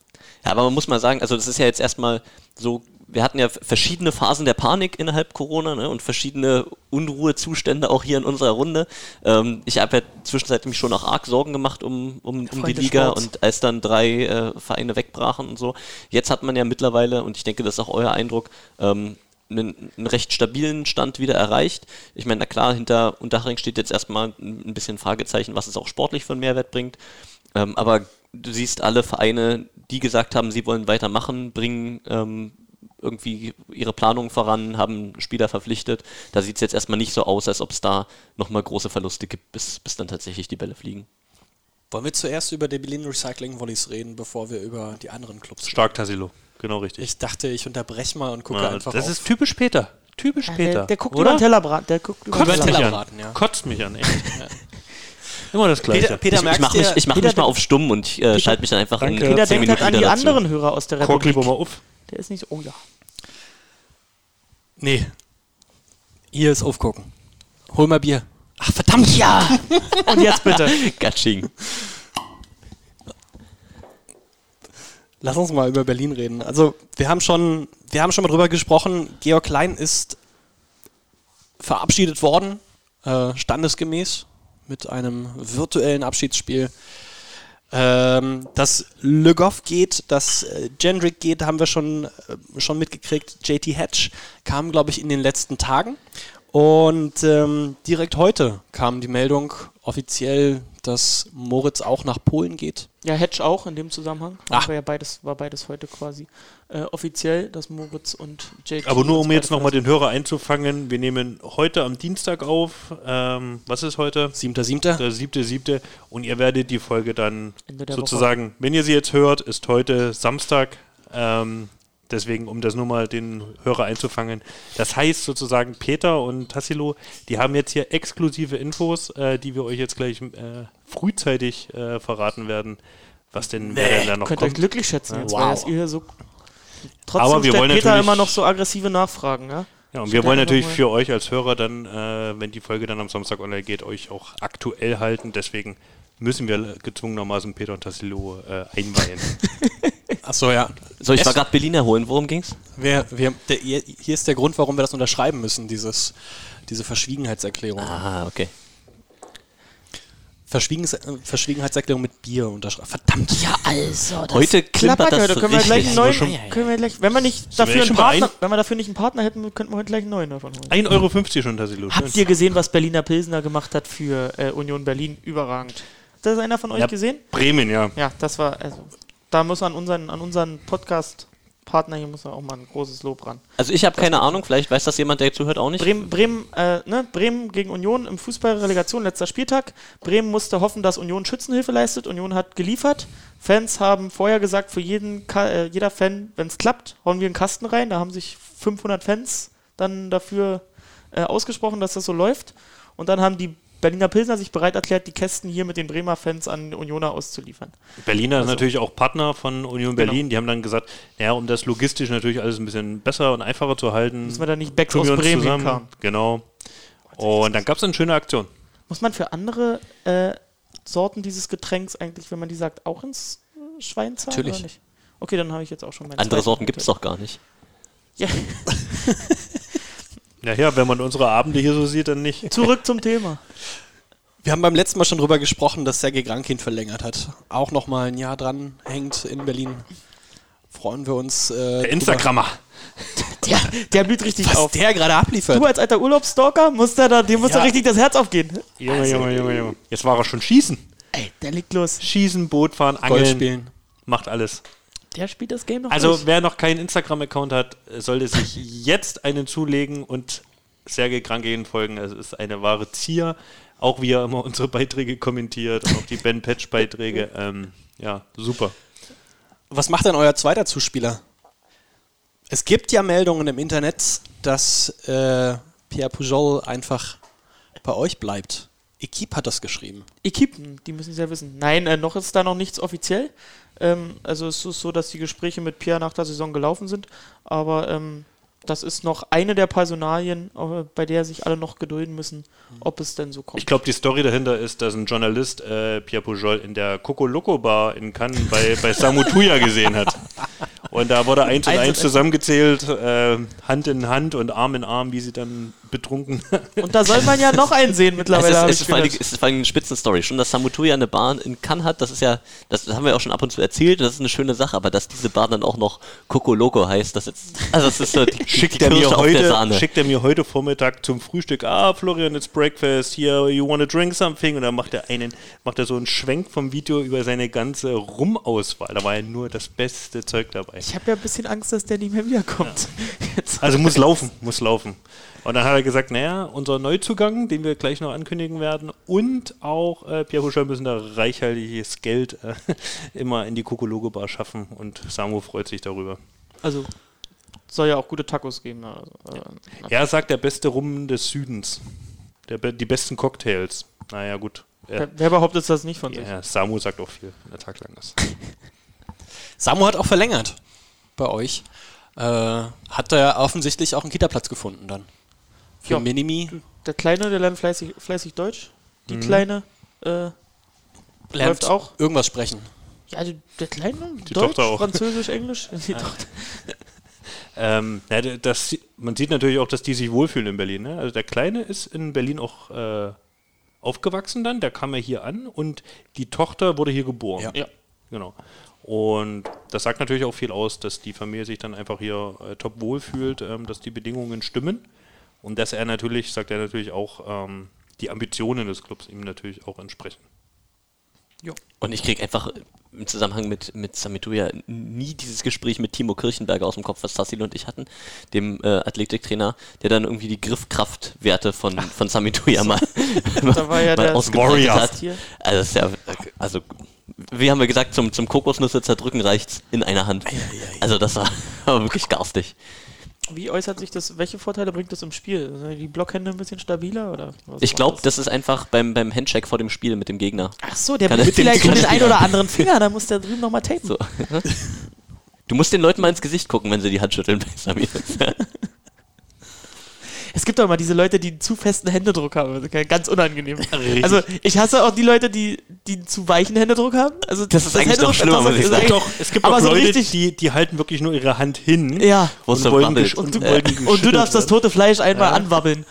Ja, aber man muss mal sagen, also das ist ja jetzt erstmal so, wir hatten ja verschiedene Phasen der Panik innerhalb Corona ne, und verschiedene Unruhezustände auch hier in unserer Runde. Ähm, ich habe ja zwischenzeitlich mich schon auch arg Sorgen gemacht um, um, um die Liga Sports. und als dann drei äh, Vereine wegbrachen und so. Jetzt hat man ja mittlerweile, und ich denke, das ist auch euer Eindruck, ähm, einen, einen recht stabilen Stand wieder erreicht. Ich meine, na klar, hinter Unterhaching steht jetzt erstmal ein bisschen Fragezeichen, was es auch sportlich für einen Mehrwert bringt. Ähm, aber du siehst alle Vereine, die gesagt haben, sie wollen weitermachen, bringen ähm, irgendwie ihre Planung voran, haben Spieler verpflichtet. Da sieht es jetzt erstmal nicht so aus, als ob es da nochmal große Verluste gibt, bis, bis dann tatsächlich die Bälle fliegen. Wollen wir zuerst über die Berlin Recycling Volleys reden, bevor wir über die anderen Clubs reden? Stark Tassilo, genau richtig. Ich dachte, ich unterbreche mal und gucke Ja, einfach das auf. ist typisch Peter. Typisch Peter. der, der guckt oder? über den Tellerbrand. Der guckt über den mich. Tellerbraten, an. ja. Kotzt mich an, echt. Immer das Gleiche. Peter, Peter Ich, ich mache mich, ich mach mich mal auf stumm und ich äh, schalte mich dann einfach Danke. in Peter 10 denkt halt Minuten an die wieder dazu. anderen Hörer aus der Republik. lieber mal auf. Der ist nicht so, oh ja. Nee. Hier ist aufgucken. Hol mal Bier. Ach, verdammt! Ja! Und jetzt bitte. Gatsching. Lass uns mal über Berlin reden. Also, wir haben schon, wir haben schon mal drüber gesprochen. Georg Klein ist verabschiedet worden, äh, standesgemäß, mit einem virtuellen Abschiedsspiel. Ähm, dass Le Goff geht, dass äh, Jendrick geht, haben wir schon, äh, schon mitgekriegt. JT Hatch kam, glaube ich, in den letzten Tagen. Und ähm, direkt heute kam die Meldung offiziell, dass Moritz auch nach Polen geht. Ja, Hedge auch in dem Zusammenhang. Ach. War ja beides, war beides heute quasi äh, offiziell, dass Moritz und JT. Aber nur um jetzt nochmal den Hörer einzufangen, wir nehmen heute am Dienstag auf. Ähm, was ist heute? 7.7. Der siebte, siebte. Und ihr werdet die Folge dann sozusagen, wenn ihr sie jetzt hört, ist heute Samstag. Ähm, deswegen, um das nur mal den Hörer einzufangen. Das heißt sozusagen, Peter und Tassilo, die haben jetzt hier exklusive Infos, äh, die wir euch jetzt gleich äh, frühzeitig äh, verraten werden, was denn, wer denn da noch Könnt euch kommt. glücklich schätzen jetzt, Wow. weil das ihr so. Trotzdem Aber wir stellt wollen Peter natürlich- immer noch so aggressive Nachfragen, ja? Ja, und wir wollen natürlich für euch als Hörer dann, äh, wenn die Folge dann am Samstag online geht, euch auch aktuell halten. Deswegen müssen wir gezwungenermaßen Peter und Tassilo äh, einweihen. Achso, ja. So, ich Es- war gerade Berliner holen. Worum ging's? Wir, wir, der, hier hier ist der Grund, warum wir das unterschreiben müssen, dieses, diese Verschwiegenheitserklärung. Ah, okay. Verschwiegens äh, Verschwiegenheitserklärung mit Bier unterschreiben. Verdammt. Ja, also. Das Heute klappert, das da können wir gleich einen neuen. Können wir gleich, wenn wir nicht dafür einen Partner, ein- wenn wir dafür nicht einen Partner hätten, könnten wir heute gleich einen neuen davon holen. 1,50 Euro schon, Tassilo. Habt ihr gesehen, was Berliner Pilsner gemacht hat für äh, Union Berlin? Überragend. Hat das einer von euch Ja. gesehen? Bremen, ja. Ja, das war, also, da muss an unseren, an unseren Podcast-Partner hier muss auch mal ein großes Lob ran. Also ich habe keine Ahnung, vielleicht weiß das jemand, der zuhört, auch nicht. Bremen, Bremen, äh, ne? Bremen gegen Union im Fußballrelegation, letzter Spieltag. Bremen musste hoffen, dass Union Schützenhilfe leistet. Union hat geliefert. Fans haben vorher gesagt, für jeden, äh, jeder Fan, wenn es klappt, hauen wir einen Kasten rein. Da haben sich 500 Fans dann dafür äh, ausgesprochen, dass das so läuft. Und dann haben die Berliner Pilsner sich bereit erklärt, die Kästen hier mit den Bremer Fans an Unioner auszuliefern. Berliner Also- ist natürlich auch Partner von Union Genau. Berlin. Die haben dann gesagt, ja, um das logistisch natürlich alles ein bisschen besser und einfacher zu halten, Müssen wir da nicht Becks aus Bremen zusammen. hinkarren. Genau. Und dann gab es eine schöne Aktion. Muss man für andere äh, Sorten dieses Getränks eigentlich, wenn man die sagt, auch ins Schwein zahlen? Natürlich. Oder nicht? Okay, dann habe ich jetzt auch schon meine Andere Sorten gibt es doch gar nicht. Ja, Ja, ja, wenn man unsere Abende hier so sieht, dann nicht. zurück zum Thema. Wir haben beim letzten Mal schon drüber gesprochen, dass Sergei Grankin verlängert hat. Auch nochmal ein Jahr dran hängt in Berlin. Freuen wir uns. Äh, Der. Instagrammer. Der, der blüht richtig Was auf. der gerade abliefert. Du als alter Urlaubsstalker, musst da, da, dem muss Ja. da richtig das Herz aufgehen. Junge, Junge, Junge, Junge. Jetzt war er schon schießen. Ey, der liegt los. Schießen, Boot fahren, Golf Angeln. spielen. Macht alles. Der spielt das Game noch Also, durch. wer noch keinen Instagram-Account hat, sollte sich jetzt einen zulegen und Sergei Krankin folgen. Es ist eine wahre Zier. Auch wie er immer unsere Beiträge kommentiert, auch die Ben Patch-Beiträge. Ähm, ja, super. Was macht denn euer zweiter Zuspieler? Es gibt ja Meldungen im Internet, dass äh, Pierre Pujol einfach bei euch bleibt. Equipe hat das geschrieben. Equipen, die müssen es ja wissen. Nein, äh, noch ist da noch nichts offiziell. Ähm, also es ist so, dass die Gespräche mit Pierre nach der Saison gelaufen sind. Aber ähm, das ist noch eine der Personalien, äh, bei der sich alle noch gedulden müssen, ob es denn so kommt. Ich glaube, die Story dahinter ist, dass ein Journalist äh, Pierre Pujol in der Coco Loco Bar in Cannes bei, bei Samu Tuya gesehen hat. Und da wurde eins und eins. zusammengezählt, äh, Hand in Hand und Arm in Arm, wie sie dann betrunken. Und da soll man ja noch einen sehen Es mittlerweile. ist, es, ist vor allem, es ist vor allem eine Spitzenstory. Schon, dass Samutuya eine Bar in Cannes hat, das ist ja, das haben wir auch schon ab und zu erzählt, das ist eine schöne Sache, aber dass diese Bar dann auch noch Coco Loco heißt, das ist, also das ist so die, schickt die er, mir heute, Sahne. schickt er mir heute Vormittag zum Frühstück, ah, Florian, it's breakfast, here, you wanna drink something? Und dann macht er einen, macht er so einen Schwenk vom Video über seine ganze Rumauswahl. Da war ja nur das beste Zeug dabei. Ich habe ja ein bisschen Angst, dass der nicht mehr wiederkommt. Jetzt. Also muss laufen, muss laufen. Und dann hat er gesagt, naja, unser Neuzugang, den wir gleich noch ankündigen werden, und auch äh, Pierre Huschel müssen da reichhaltiges Geld äh, immer in die Kokologo Bar schaffen und Samu freut sich darüber. Also soll ja auch gute Tacos geben. Also, äh, Er sagt, der beste Rum des Südens. Der, die besten Cocktails. Naja, gut. Ja, wer, wer behauptet das nicht von sich? ja, Samu sagt auch viel, wenn der Tag lang ist. Samu hat auch verlängert bei euch. Äh, hat er offensichtlich auch einen Kita-Platz gefunden dann. Für Ja. Minimi Der Kleine, der lernt fleißig, fleißig Deutsch. Die Mhm. Kleine äh, lernt läuft auch. irgendwas sprechen. Ja, die, der Kleine, Die Deutsch, Tochter auch. Französisch, Englisch. Die Tochter. Ähm, ja, d- das, man sieht natürlich auch, dass die sich wohlfühlen in Berlin. Ne? Also der Kleine ist in Berlin auch äh, aufgewachsen dann, der kam ja hier an und die Tochter wurde hier geboren. Ja. Ja. Genau. Und das sagt natürlich auch viel aus, dass die Familie sich dann einfach hier äh, top wohlfühlt, ähm, dass die Bedingungen stimmen und dass er natürlich, sagt er natürlich auch, ähm, die Ambitionen des Clubs ihm natürlich auch entsprechen. Und ich krieg einfach im Zusammenhang mit, mit Samituya nie dieses Gespräch mit Timo Kirchenberger aus dem Kopf, was Tassil und ich hatten, dem äh, Athletiktrainer, der dann irgendwie die Griffkraftwerte von, von Samituya mal, Da war ja mal der ausgebreitet hat. Hier. Also, ist ja, also, wie haben wir gesagt, zum, zum Kokosnüsse zerdrücken reicht's in einer Hand. Also, das war, war wirklich garstig. Wie äußert sich das? Welche Vorteile bringt das im Spiel? Sind die Blockhände ein bisschen stabiler? Oder Ich glaube, das ist einfach beim, beim Handshake vor dem Spiel mit dem Gegner. Ach so, der Kann bringt vielleicht den er- einen oder anderen Finger, da muss der drüben nochmal tapen. So. Du musst den Leuten mal ins Gesicht gucken, wenn sie die Hand schütteln bei Samir. Es gibt doch immer diese Leute, die einen zu festen Händedruck haben. Das Ganz unangenehm. Richtig. Also ich hasse auch die Leute, die, die einen zu weichen Händedruck haben. Also Das ist eigentlich noch Händedruck- schlimmer, das muss ich sagen. eigentlich- Doch, es gibt Aber auch so Leute, richtig- die, die halten wirklich nur ihre Hand hin. Ja. Und wollen gesch- und du, die und du darfst das tote Fleisch einmal anwabbeln.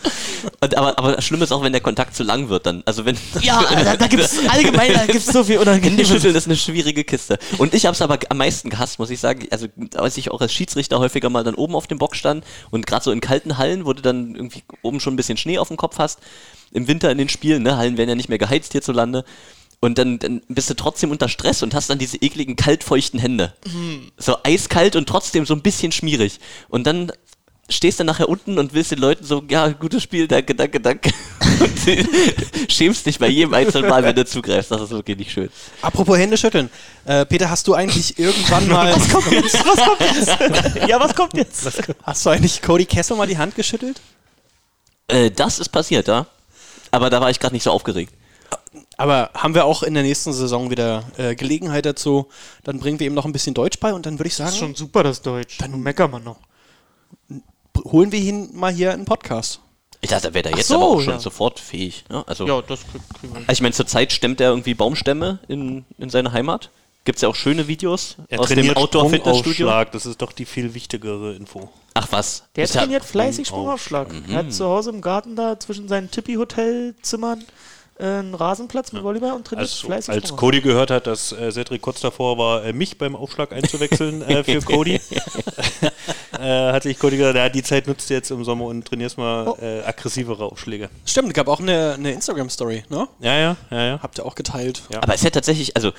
Und, aber, aber das Schlimme ist auch, wenn der Kontakt zu lang wird dann. Also wenn Ja, da, da gibt es allgemein da gibt's so viel Hände Unangenehmes. schütteln ist eine schwierige Kiste. Und ich habe es aber am meisten gehasst, muss ich sagen. Also als ich auch als Schiedsrichter häufiger mal dann oben auf dem Bock stand und gerade so in kalten Hallen, wo du irgendwie oben schon ein bisschen Schnee auf dem Kopf hast, im Winter in den Spielen, ne, Hallen werden ja nicht mehr geheizt hierzulande. Und dann, dann bist du trotzdem unter Stress und hast dann diese ekligen, kaltfeuchten Hände. So eiskalt und trotzdem so ein bisschen schmierig. Und dann stehst du nachher unten und willst den Leuten so, ja, gutes Spiel, danke, danke, danke. Und du schämst dich bei jedem einzelnen Mal, wenn du zugreifst. Das ist wirklich nicht schön. Apropos Hände schütteln. Äh, Peter, hast du eigentlich irgendwann mal. Was kommt jetzt? Was kommt jetzt? ja, was kommt jetzt? hast du eigentlich Cody Kessel mal die Hand geschüttelt? Äh, das ist passiert, ja. Aber da war ich gerade nicht so aufgeregt. Aber haben wir auch in der nächsten Saison wieder äh, Gelegenheit dazu. Dann bringen wir ihm noch ein bisschen Deutsch bei und dann würde ich sagen, Das ist schon super, das Deutsch. Dann meckern wir noch. Holen wir ihn mal hier in den Podcast. Ich dachte, da wäre der jetzt so, aber auch schon ja. sofort fähig. Ne? Also, Ja, das krieg- kriegen wir. also ich meine, zurzeit stemmt er irgendwie Baumstämme in, in seine Heimat. Gibt es ja auch schöne Videos Er aus dem Outdoor-Fitnessstudio. Sprungaufschlag, das ist doch die viel wichtigere Info. Ach was. Der Ist ja- trainiert fleißig Sprungaufschlag. Sprungaufschlag. Er hat zu Hause im Garten da zwischen seinen Tippi-Hotelzimmern äh, einen Rasenplatz mit Volleyball und trainiert Als, fleißig als. Cody gehört hat, dass äh, Cedric kurz davor war, äh, mich beim Aufschlag einzuwechseln äh, für Cody, äh, hat sich Cody gesagt, ja, die Zeit nutzt du jetzt im Sommer und trainierst mal Oh. äh, aggressivere Aufschläge. Stimmt, gab auch eine, eine Instagram-Story, ne? Ja, ja, ja, ja. Habt ihr auch geteilt. Ja. Aber es ist ja tatsächlich, also,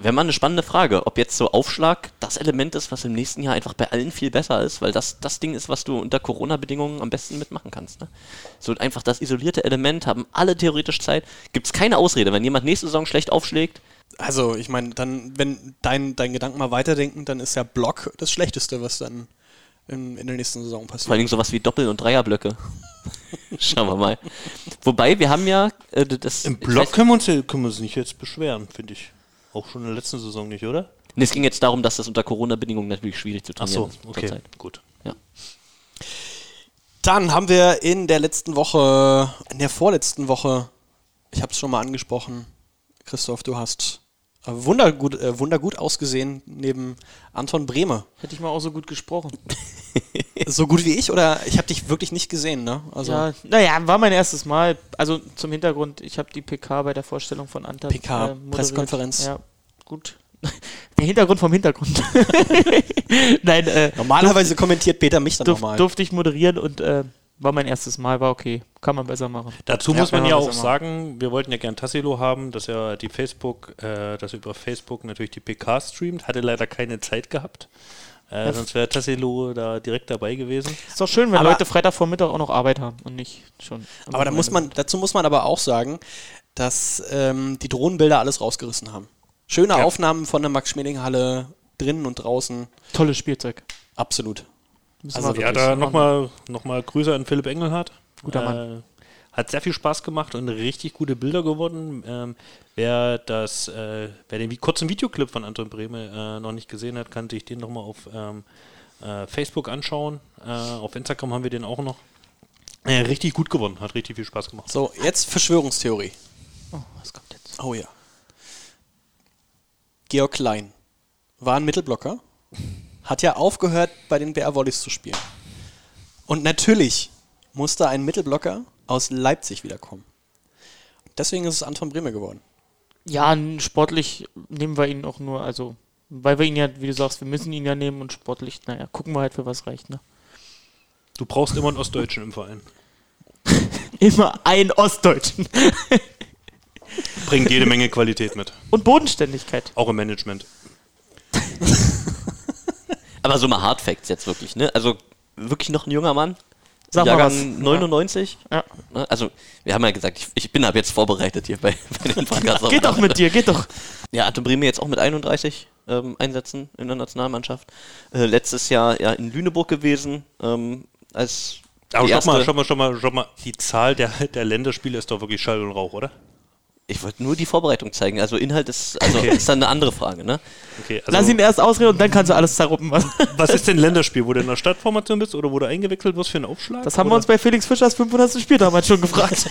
wäre mal eine spannende Frage, ob jetzt so Aufschlag das Element ist, was im nächsten Jahr einfach bei allen viel besser ist, weil das das Ding ist, was du unter Corona-Bedingungen am besten mitmachen kannst. Ne? So einfach das isolierte Element, haben alle theoretisch Zeit. Gibt es keine Ausrede, wenn jemand nächste Saison schlecht aufschlägt, Also, ich meine, dann, wenn dein, dein Gedanken mal weiterdenken, dann ist ja Block das Schlechteste, was dann in, in der nächsten Saison Vor allen passiert. Dingen sowas wie Doppel- und Dreierblöcke. Schauen wir mal. Wobei, wir haben ja äh, das. Im Block weiß- können wir, uns, können wir uns nicht jetzt beschweren, finde ich. Auch schon in der letzten Saison nicht, oder? Nee, es ging jetzt darum, dass das unter Corona-Bedingungen natürlich schwierig zu Ach trainieren so, ist. okay, zurzeit. gut. Ja. Dann haben wir in der letzten Woche, in der vorletzten Woche, ich habe es schon mal angesprochen, Christoph, du hast wundergut, äh, wundergut ausgesehen neben Anton Brehme. Hätte ich mal auch so gut gesprochen. So gut wie ich oder ich habe dich wirklich nicht gesehen, ne? Also Ja, naja, war mein erstes Mal. Also zum Hintergrund, ich habe die PK bei der Vorstellung von Anton. PK, moderiert. Pressekonferenz. Ja, gut. Der Hintergrund vom Hintergrund. Nein, äh, normalerweise kommentiert Peter mich dann durf, nochmal. durfte ich moderieren und äh, war mein erstes Mal, war okay. Kann man besser machen. Dazu Ja, muss man ja man auch sagen, wir wollten ja gern Tassilo haben, dass er die Facebook, äh, dass er über Facebook natürlich die PK streamt, hatte leider keine Zeit gehabt. Äh, sonst wäre Tassilo da direkt dabei gewesen. Ist doch schön, wenn Aber- Leute Freitagvormittag auch noch Arbeit haben und nicht schon. Aber da muss man, dazu muss man aber auch sagen, dass ähm, die Drohnenbilder alles rausgerissen haben. Schöne Ja. Aufnahmen von der Max-Schmeling-Halle drinnen und draußen. Tolles Spielzeug. Absolut. Müssen Also Ja, da nochmal noch mal Grüße an Philipp Engelhardt. Guter Mann. Äh, hat sehr viel Spaß gemacht und richtig gute Bilder geworden. Ähm, wer das, äh, wer den kurzen Videoclip von Anton Brehme äh, noch nicht gesehen hat, kann sich den nochmal auf ähm, äh, Facebook anschauen. Äh, auf Instagram haben wir den auch noch. Äh, richtig gut geworden, hat richtig viel Spaß gemacht. So, jetzt Verschwörungstheorie. Oh, was kommt jetzt? Oh ja. Georg Klein war ein Mittelblocker, hat ja aufgehört, bei den BR Volleys zu spielen. Und natürlich musste ein Mittelblocker aus Leipzig wiederkommen. Deswegen ist es Anton Bremer geworden. Ja, sportlich nehmen wir ihn auch nur, also, weil wir ihn ja, wie du sagst, wir müssen ihn ja nehmen und sportlich, naja, gucken wir halt, für was reicht, ne? Du brauchst immer einen Ostdeutschen im Verein. Immer einen Ostdeutschen. Bringt jede Menge Qualität mit. Und Bodenständigkeit. Auch im Management. Aber so mal Hard Facts jetzt wirklich, ne? Also wirklich noch ein junger Mann. Sag mal Jahrgang was. 99. Ja. Ne? Also, wir haben ja gesagt, ich, ich bin ab jetzt vorbereitet hier bei, bei den Podcasts. Geht doch mit dir, geht doch. Ja, Anton Brehme jetzt auch mit 31 ähm, Einsätzen in der Nationalmannschaft. Äh, letztes Jahr ja in Lüneburg gewesen. Ähm, als Aber die schau mal, schau mal, schau mal, schau mal, die Zahl der, der Länderspiele ist doch wirklich Schall und Rauch, oder? Ich wollte nur die Vorbereitung zeigen. Also Inhalt ist, also Okay. ist dann eine andere Frage, ne? Okay, also Lass ihn erst ausreden und dann kannst du alles zerruppen. Was. was ist denn Länderspiel? Wo du in der Stadtformation bist oder wo du eingewechselt wirst für einen Aufschlag? Das haben wir Oder- uns bei Felix Fischers 500. Spiel damals schon gefragt.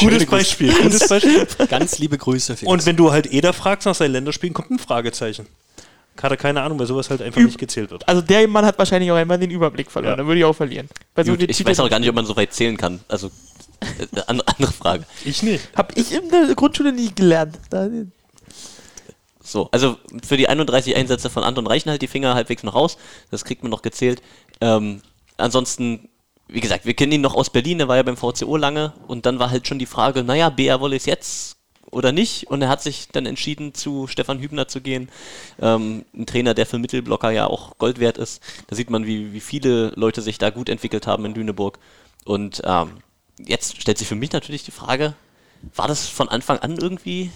Gutes Beispiel. Gutes Beispiel. Ganz liebe Grüße. Felix. Und wenn du halt Eder fragst nach seinen Länderspielen, kommt ein Fragezeichen. Hat er keine Ahnung, weil sowas halt einfach Üb- nicht gezählt wird. Also der Mann hat wahrscheinlich auch einmal den Überblick verloren. Ja. Dann würde ich auch verlieren. Gut, ich Titeln- weiß auch gar nicht, ob man so weit zählen kann. Also, äh, an- andere Frage. Ich nicht. Hab ich in der Grundschule nie gelernt. So, also für die 31 Einsätze von Anton reichen halt die Finger halbwegs noch raus. Das kriegt man noch gezählt. Ähm, ansonsten, wie gesagt, wir kennen ihn noch aus Berlin, der war ja beim VCO lange und dann war halt schon die Frage, naja, BR Wolle es jetzt oder nicht? Und er hat sich dann entschieden, zu Stefan Hübner zu gehen. Ähm, ein Trainer, der für Mittelblocker ja auch Gold wert ist. Da sieht man, wie, wie viele Leute sich da gut entwickelt haben in Lüneburg. Und ähm, jetzt stellt sich für mich natürlich die Frage, war das von Anfang an irgendwie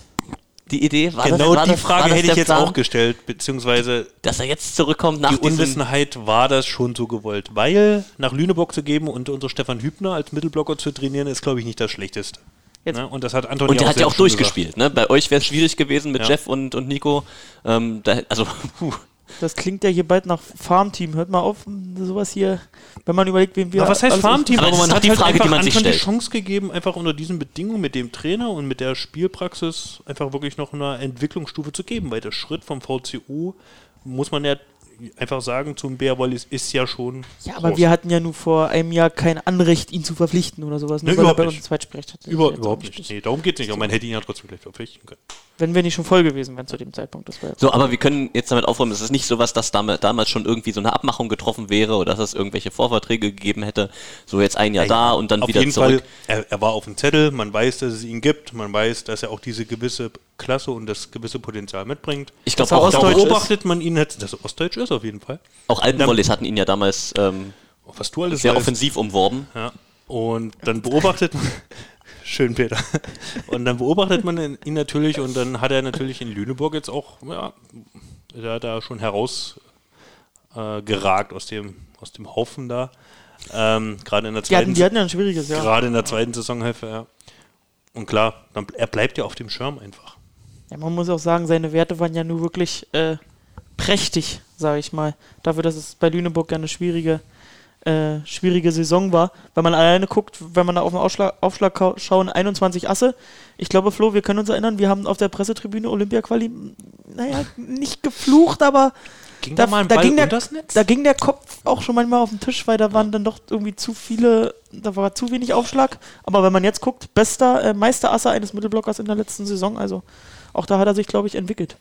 die Idee? War genau das, war die das, Frage hätte ich jetzt Plan? auch gestellt, beziehungsweise dass er jetzt zurückkommt nach die Unwissenheit war das schon so gewollt. Weil nach Lüneburg zu geben und unter Stefan Hübner als Mittelblocker zu trainieren, ist, glaube ich, nicht das Schlechteste. Jetzt- Ne? Und das hat Anton und der hat ja auch durchgespielt. Ne? Bei euch wäre es schwierig gewesen mit Ja. Jeff und, und Nico. Ähm, da, also, puh. Das klingt ja hier bald nach Farmteam. Hört mal auf, sowas hier, wenn man überlegt, wen wir. Na, was heißt Farmteam? Aber Aber, man hat die halt Frage, die man sich Anton die stellt. Chance gegeben, einfach unter diesen Bedingungen mit dem Trainer und mit der Spielpraxis einfach wirklich noch eine Entwicklungsstufe zu geben, weil der Schritt vom VCU, muss man ja einfach sagen, zum Bär Wallis ist ja schon Ja, aber groß. wir hatten ja nur vor einem Jahr kein Anrecht, ihn zu verpflichten oder sowas. Nur Nee, weil er überhaupt bei nicht. uns Zweitsprecht hatte. Über, überhaupt nicht. Nee, darum geht es nicht. Aber man hätte ihn ja trotzdem gleich verpflichten können. Wenn wir nicht schon voll gewesen wären zu dem Zeitpunkt. Das wäre so, aber wir können jetzt damit aufräumen, es ist nicht so was, dass damals, schon irgendwie so eine Abmachung getroffen wäre oder dass es irgendwelche Vorverträge gegeben hätte. So jetzt ein Jahr da und dann auf wieder jeden zurück. Fall, er, er war auf dem Zettel, man weiß, dass es ihn gibt, man weiß, dass er auch diese gewisse Klasse und das gewisse Potenzial mitbringt. Ich glaube Dass er auch, Da beobachtet man ihn jetzt, dass er Ostdeutsch ist, auf jeden Fall. auch Alpenvolleys hatten ihn ja damals ähm, Was du alles sehr weißt. offensiv umworben. Ja. Und dann beobachtet man. Schön, Peter. Und dann beobachtet man ihn natürlich und dann hat er natürlich in Lüneburg jetzt auch, ja, da, da schon heraus äh, aus dem, aus dem Haufen da. Ähm, Gerade in der Die hatten, zweiten die hatten ja ein schwieriges Jahr. Gerade in der zweiten Saisonhälfte, ja. Und klar, dann, er bleibt ja auf dem Schirm einfach. Ja, man muss auch sagen, seine Werte waren ja nur wirklich äh, prächtig, sage ich mal. Dafür, dass es bei Lüneburg ja eine schwierige, äh, schwierige Saison war. Wenn man alleine guckt, wenn man da auf den Aufschlag, Aufschlag schauen, 21 Asse. Ich glaube, Flo, wir können uns erinnern, wir haben auf der Pressetribüne Olympia-Quali, naja, nicht geflucht, aber Ging da, da, da, ging der, da ging der Kopf auch schon manchmal auf den Tisch, weil da waren dann doch irgendwie zu viele, da war zu wenig Aufschlag. Aber wenn man jetzt guckt, bester äh, Meisterasser eines Mittelblockers in der letzten Saison, also auch da hat er sich, glaube ich, entwickelt.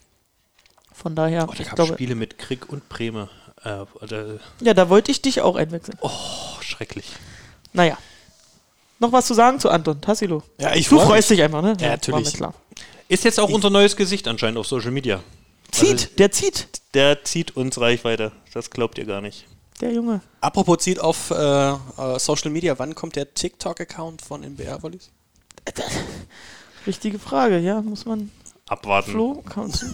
Von daher, oh, da ich gab glaube, Spiele mit Krieg und Breme. Äh, oder, ja, da wollte ich dich auch einwechseln. oh, schrecklich. Naja. Noch was zu sagen zu Anton, Tassilo? Ja, ich Du freu freust dich einfach, ne? Ja, natürlich. war mir klar. Ist jetzt auch unser neues Gesicht anscheinend auf Social Media. Zieht, Also- der zieht, Der zieht uns Reichweite. Das glaubt ihr gar nicht. der Junge. Apropos zieht auf äh, äh, Social Media, wann kommt der TikTok-Account von NBR Volleys? Richtige Frage, ja, muss man. Abwarten. Flo, kannst du-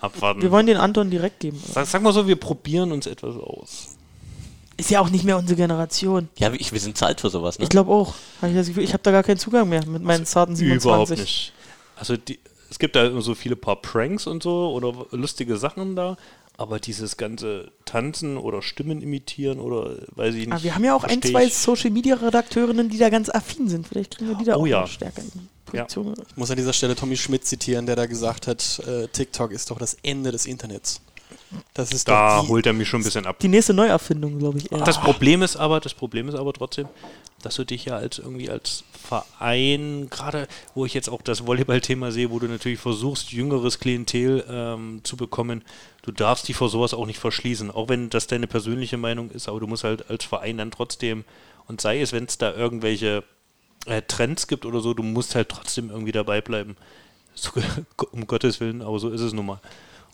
Abwarten. wir wollen den Anton direkt geben. sag, sag mal so, wir probieren uns etwas aus. Ist ja auch nicht mehr unsere Generation. Ja, ich, wir sind zu alt für sowas. Ne? Ich glaube auch. Hab ich das Gefühl, ich habe da gar keinen Zugang mehr mit meinen zarten 27. Überhaupt nicht. Also die, es gibt da immer so viele paar Pranks und so oder lustige Sachen da, aber dieses ganze Tanzen oder Stimmen imitieren oder weiß ich nicht. Aber Ah, wir haben ja auch ein, zwei ich. Social Media Redakteurinnen, die da ganz affin sind. Vielleicht kriegen wir die da Oh auch ja. stärker in die Position. Ich muss an dieser Stelle Tommy Schmidt zitieren, der da gesagt hat, äh, TikTok ist doch das Ende des Internets. Das ist Da doch die, holt er mich schon ein bisschen ab. Die nächste Neuerfindung, glaube ich. Eher. Das Problem ist aber, das Problem ist aber trotzdem, dass du dich ja als irgendwie als Verein, gerade wo ich jetzt auch das Volleyball-Thema sehe, wo du natürlich versuchst, jüngeres Klientel ähm, zu bekommen, du darfst dich vor sowas auch nicht verschließen. Auch wenn das deine persönliche Meinung ist, aber du musst halt als Verein dann trotzdem, und sei es, wenn es da irgendwelche äh, Trends gibt oder so, du musst halt trotzdem irgendwie dabei bleiben. So, um Gottes Willen, aber so ist es nun mal.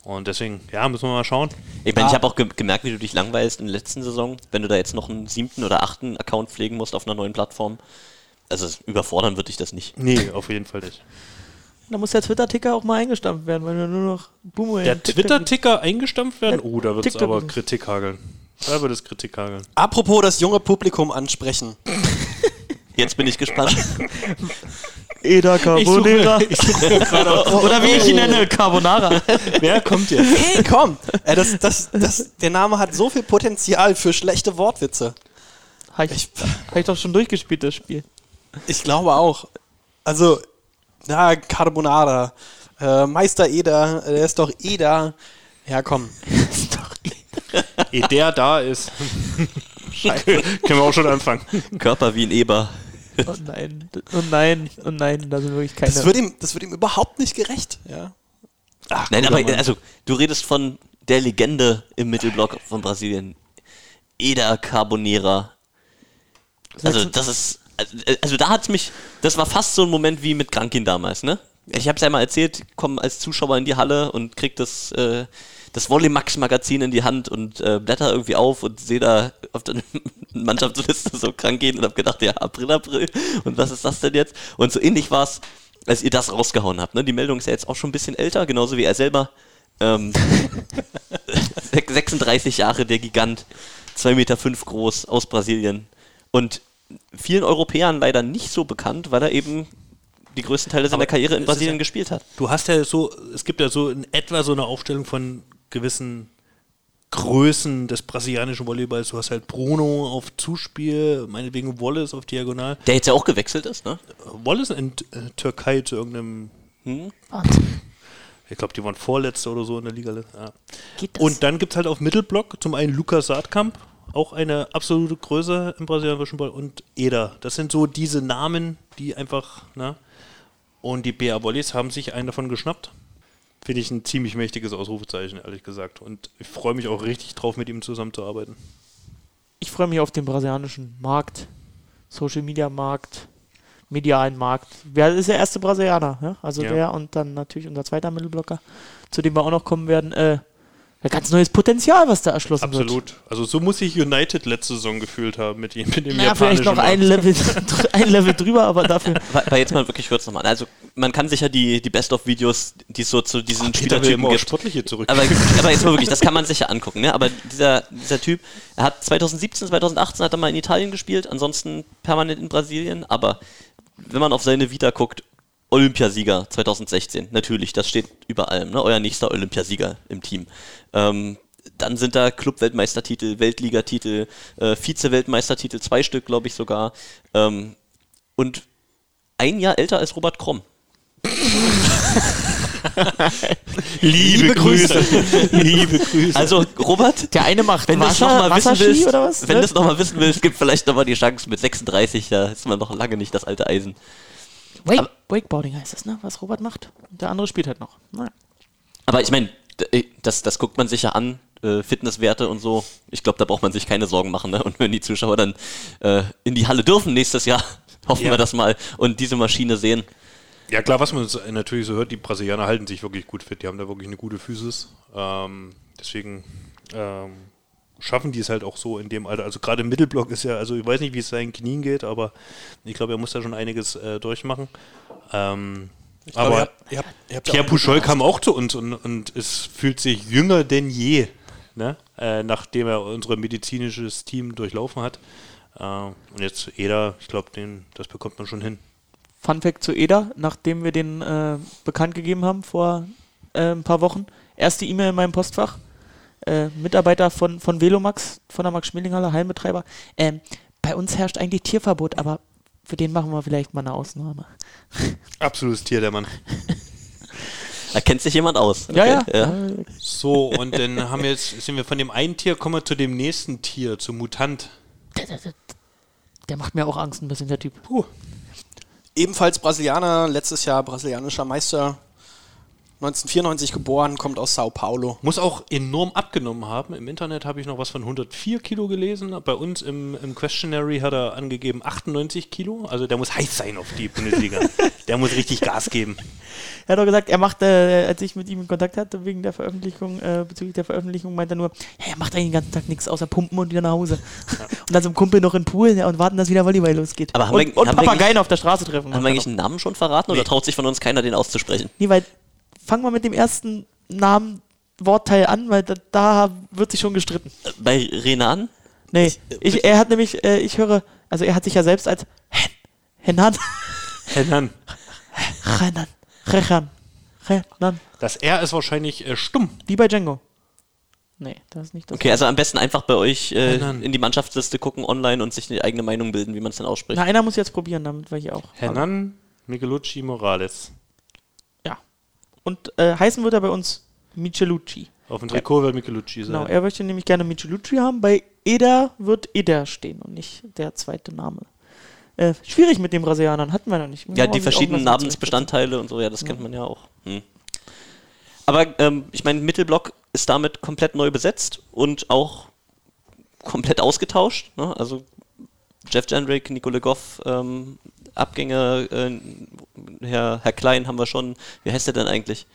Und deswegen, ja, müssen wir mal schauen. Ich meine, ich habe auch ge gemerkt, wie du dich langweilst in der letzten Saison, wenn du da jetzt noch einen siebten oder achten Account pflegen musst auf einer neuen Plattform. Also überfordern würde ich das nicht. Nee, auf jeden Fall nicht. Da muss der Twitter-Ticker auch mal eingestampft werden, weil wir nur noch Boomerang. Der Twitter-Ticker eingestampft werden? Oh, da wird es aber. Kritik hageln. Da wird es Kritik hageln. Apropos das junge Publikum ansprechen. Jetzt bin ich gespannt. Eda Carbonera. Ich suche auf. Oder wie ich ihn nenne, Carbonara. Wer kommt jetzt? Hey, komm! Das, das, das, der Name hat so viel Potenzial für schlechte Wortwitze. Habe ich, hab ich doch schon durchgespielt, das Spiel. Ich glaube auch. Also, na, Carbonara. Äh, Meister Eder, der ist doch Eder. Ja, komm. Der da ist. Können wir auch schon anfangen. Körper wie ein Eber. Oh nein, oh nein, oh nein, da sind wirklich keine. Das wird ihm, das wird ihm überhaupt nicht gerecht. Ja. Ach, Nein, aber Mann. also du redest von der Legende im Mittelblock von Brasilien. Eda Carbonera. Also das ist also, also da hat's mich das war fast so ein Moment wie mit Krankin damals, ne? Ich habe es ja mal erzählt, komm als Zuschauer in die Halle und krieg das äh, das Volleymax Magazin in die Hand und äh, blätter irgendwie auf und sehe da auf der Mannschaftsliste so krank gehen und habe gedacht, ja, April, April und was ist das denn jetzt? Und so ähnlich war's, als ihr das rausgehauen habt. Ne? Die Meldung ist ja jetzt auch schon ein bisschen älter, genauso wie er selber. Ähm, 36 Jahre, der Gigant, 2,5 Meter fünf groß aus Brasilien. Und vielen Europäern leider nicht so bekannt, weil er eben die größten Teile seiner Karriere in Brasilien ja- gespielt hat. Du hast ja so, es gibt ja so in etwa so eine Aufstellung von gewissen Größen des brasilianischen Volleyballs. Du hast halt Bruno auf Zuspiel, meinetwegen Wallace auf Diagonal. Der jetzt ja auch gewechselt ist, ne? Wallace in äh, Türkei zu irgendeinem, Wahnsinn. ich glaube, die waren Vorletzte oder so in der Liga. Ja. Und dann gibt es halt auf Mittelblock zum einen Lukas Saatkamp, auch eine absolute Größe im brasilianischen Ball, und Eder. Das sind so diese Namen, die einfach, ne? Und die BA Volleys haben sich einen davon geschnappt. Finde ich ein ziemlich mächtiges Ausrufezeichen, ehrlich gesagt. Und ich freue mich auch richtig drauf, mit ihm zusammenzuarbeiten. ich freue mich auf den brasilianischen Markt, Social Media Markt, medialen Markt. Wer ist der erste Brasilianer? Ja? Also Ja. der und dann natürlich unser zweiter Mittelblocker, zu dem wir auch noch kommen werden. Äh, ein ganz neues Potenzial, was da erschlossen wird. Absolut. Also so muss sich United letzte Saison gefühlt haben mit, dem- mit dem Ja, vielleicht noch ein. Level, ein Level drüber, aber dafür. Weil jetzt mal wirklich kurz nochmal. Also man kann sich ja die, die Best-of-Videos, die es so zu diesen will Spielertypen gibt, Sportliche zurück. Aber, aber jetzt mal wirklich, das kann man sich ja angucken. Ne? Aber dieser, dieser Typ, er hat 2017, 2018 hat er mal in Italien gespielt, ansonsten permanent in Brasilien. Aber wenn man auf seine Vita guckt, Olympiasieger 2016, natürlich, das steht über allem. Ne? Euer nächster Olympiasieger im Team. Ähm, dann sind da Club-Weltmeistertitel, Weltligatitel, äh, Vize-Weltmeistertitel, zwei Stück, glaube ich sogar. Ähm, und ein Jahr älter als Robert Kromm. Liebe, Grüße. Liebe Grüße. Also, Robert, Der eine macht wenn Wasser, nochmal wissen Wasserski willst, oder was? wenn Ne? du es nochmal wissen willst, gibt vielleicht nochmal die Chance mit 36, da ist man noch lange nicht das alte Eisen. Wake, aber- Wakeboarding heißt das, ne? Was Robert macht. Und der andere spielt halt noch. Naja. Aber ich meine, das, das guckt man sich ja an, äh, Fitnesswerte und so. Ich glaube, da braucht man sich keine Sorgen machen. Ne? Und wenn die Zuschauer dann äh, in die Halle dürfen nächstes Jahr, hoffen Ja. wir das mal und diese Maschine sehen. Ja klar, was man so- natürlich so hört, die Brasilianer halten sich wirklich gut fit. Die haben da wirklich eine gute Physis. Ähm, deswegen ähm, schaffen die es halt auch so in dem Alter. Also gerade im Mittelblock ist ja, also ich weiß nicht, wie es seinen Knien geht, aber ich glaube, er muss da schon einiges äh, durchmachen. Ähm, glaube, aber ihr habt- ihr habt- ihr Pierre guten kam auch zu uns und, und es fühlt sich jünger denn je, ne? äh, nachdem er unser medizinisches Team durchlaufen hat. Äh, und jetzt Eder, ich glaube, das bekommt man schon hin. Fun Fact zu Eder, nachdem wir den äh, bekannt gegeben haben vor äh, ein paar Wochen. Erste E-Mail in meinem Postfach. Äh, Mitarbeiter von, von Velomax, von der Max-Schmeling-Halle, Heimbetreiber. Ähm, bei uns herrscht eigentlich Tierverbot, aber für den machen wir vielleicht mal eine Ausnahme. Absolutes Tier, der Mann. Da kennt sich jemand aus. Ja, ja. Okay, ja. Äh, So, und dann haben wir jetzt, sind wir von dem einen Tier, kommen wir zu dem nächsten Tier, zum Mutant. der, der, der, der macht mir auch Angst ein bisschen, der Typ. Puh. Ebenfalls Brasilianer, letztes Jahr brasilianischer Meister, 1994 geboren, kommt aus Sao Paulo. Muss auch enorm abgenommen haben. Im Internet habe ich noch was von 104 Kilo gelesen. Bei uns im, im Questionary hat er angegeben 98 Kilo. Also der muss heiß sein auf die Bundesliga. der muss richtig Gas geben. Er hat doch gesagt, er macht, äh, als ich mit ihm in Kontakt hatte, wegen der Veröffentlichung, äh, bezüglich der Veröffentlichung, meinte er nur, ja, er macht eigentlich den ganzen Tag nichts außer pumpen und wieder nach Hause. Und dann zum Kumpel noch in den Pool ja, und warten, dass wieder Volleyball losgeht. Aber haben und, wir- und haben Papageien eigentlich- auf der Straße treffen. Haben wir eigentlich einen Namen schon verraten oder traut sich von uns keiner, den auszusprechen? Nee, weil, fangen wir mit dem ersten Namen, Wortteil an, weil da, da wird sich schon gestritten. Bei Renan? Nee, ich, er hat nämlich, äh, ich höre, also er hat sich ja selbst als Hen, Henan, Hennan. Renan. Renan. Renan. Das R ist wahrscheinlich äh, stumm. Wie bei Django. Nee, das ist nicht das. Okay, also am besten einfach bei euch äh, in die Mannschaftsliste gucken online und sich eine eigene Meinung bilden, wie man es dann ausspricht. Na, einer muss jetzt probieren, damit wir hier auch. Hernan Michelucci Morales. Ja. Und äh, heißen wird er bei uns Michelucci. Auf dem Trikot wird Michelucci sein. Genau, er möchte nämlich gerne Michelucci haben. Bei Eder wird Eder stehen und nicht der zweite Name. Äh, schwierig mit den Brasilianern, hatten wir noch nicht. Ja, die verschiedenen Namensbestandteile und so, ja, das kennt man ja auch. Hm. Aber ähm, ich meine, Mittelblock ist damit komplett neu besetzt und auch komplett ausgetauscht. Ne? Also Jeff Jendrick, Nicole Goff, ähm, Abgänge, äh, Herr, Herr Klein haben wir schon. Wie heißt der denn eigentlich?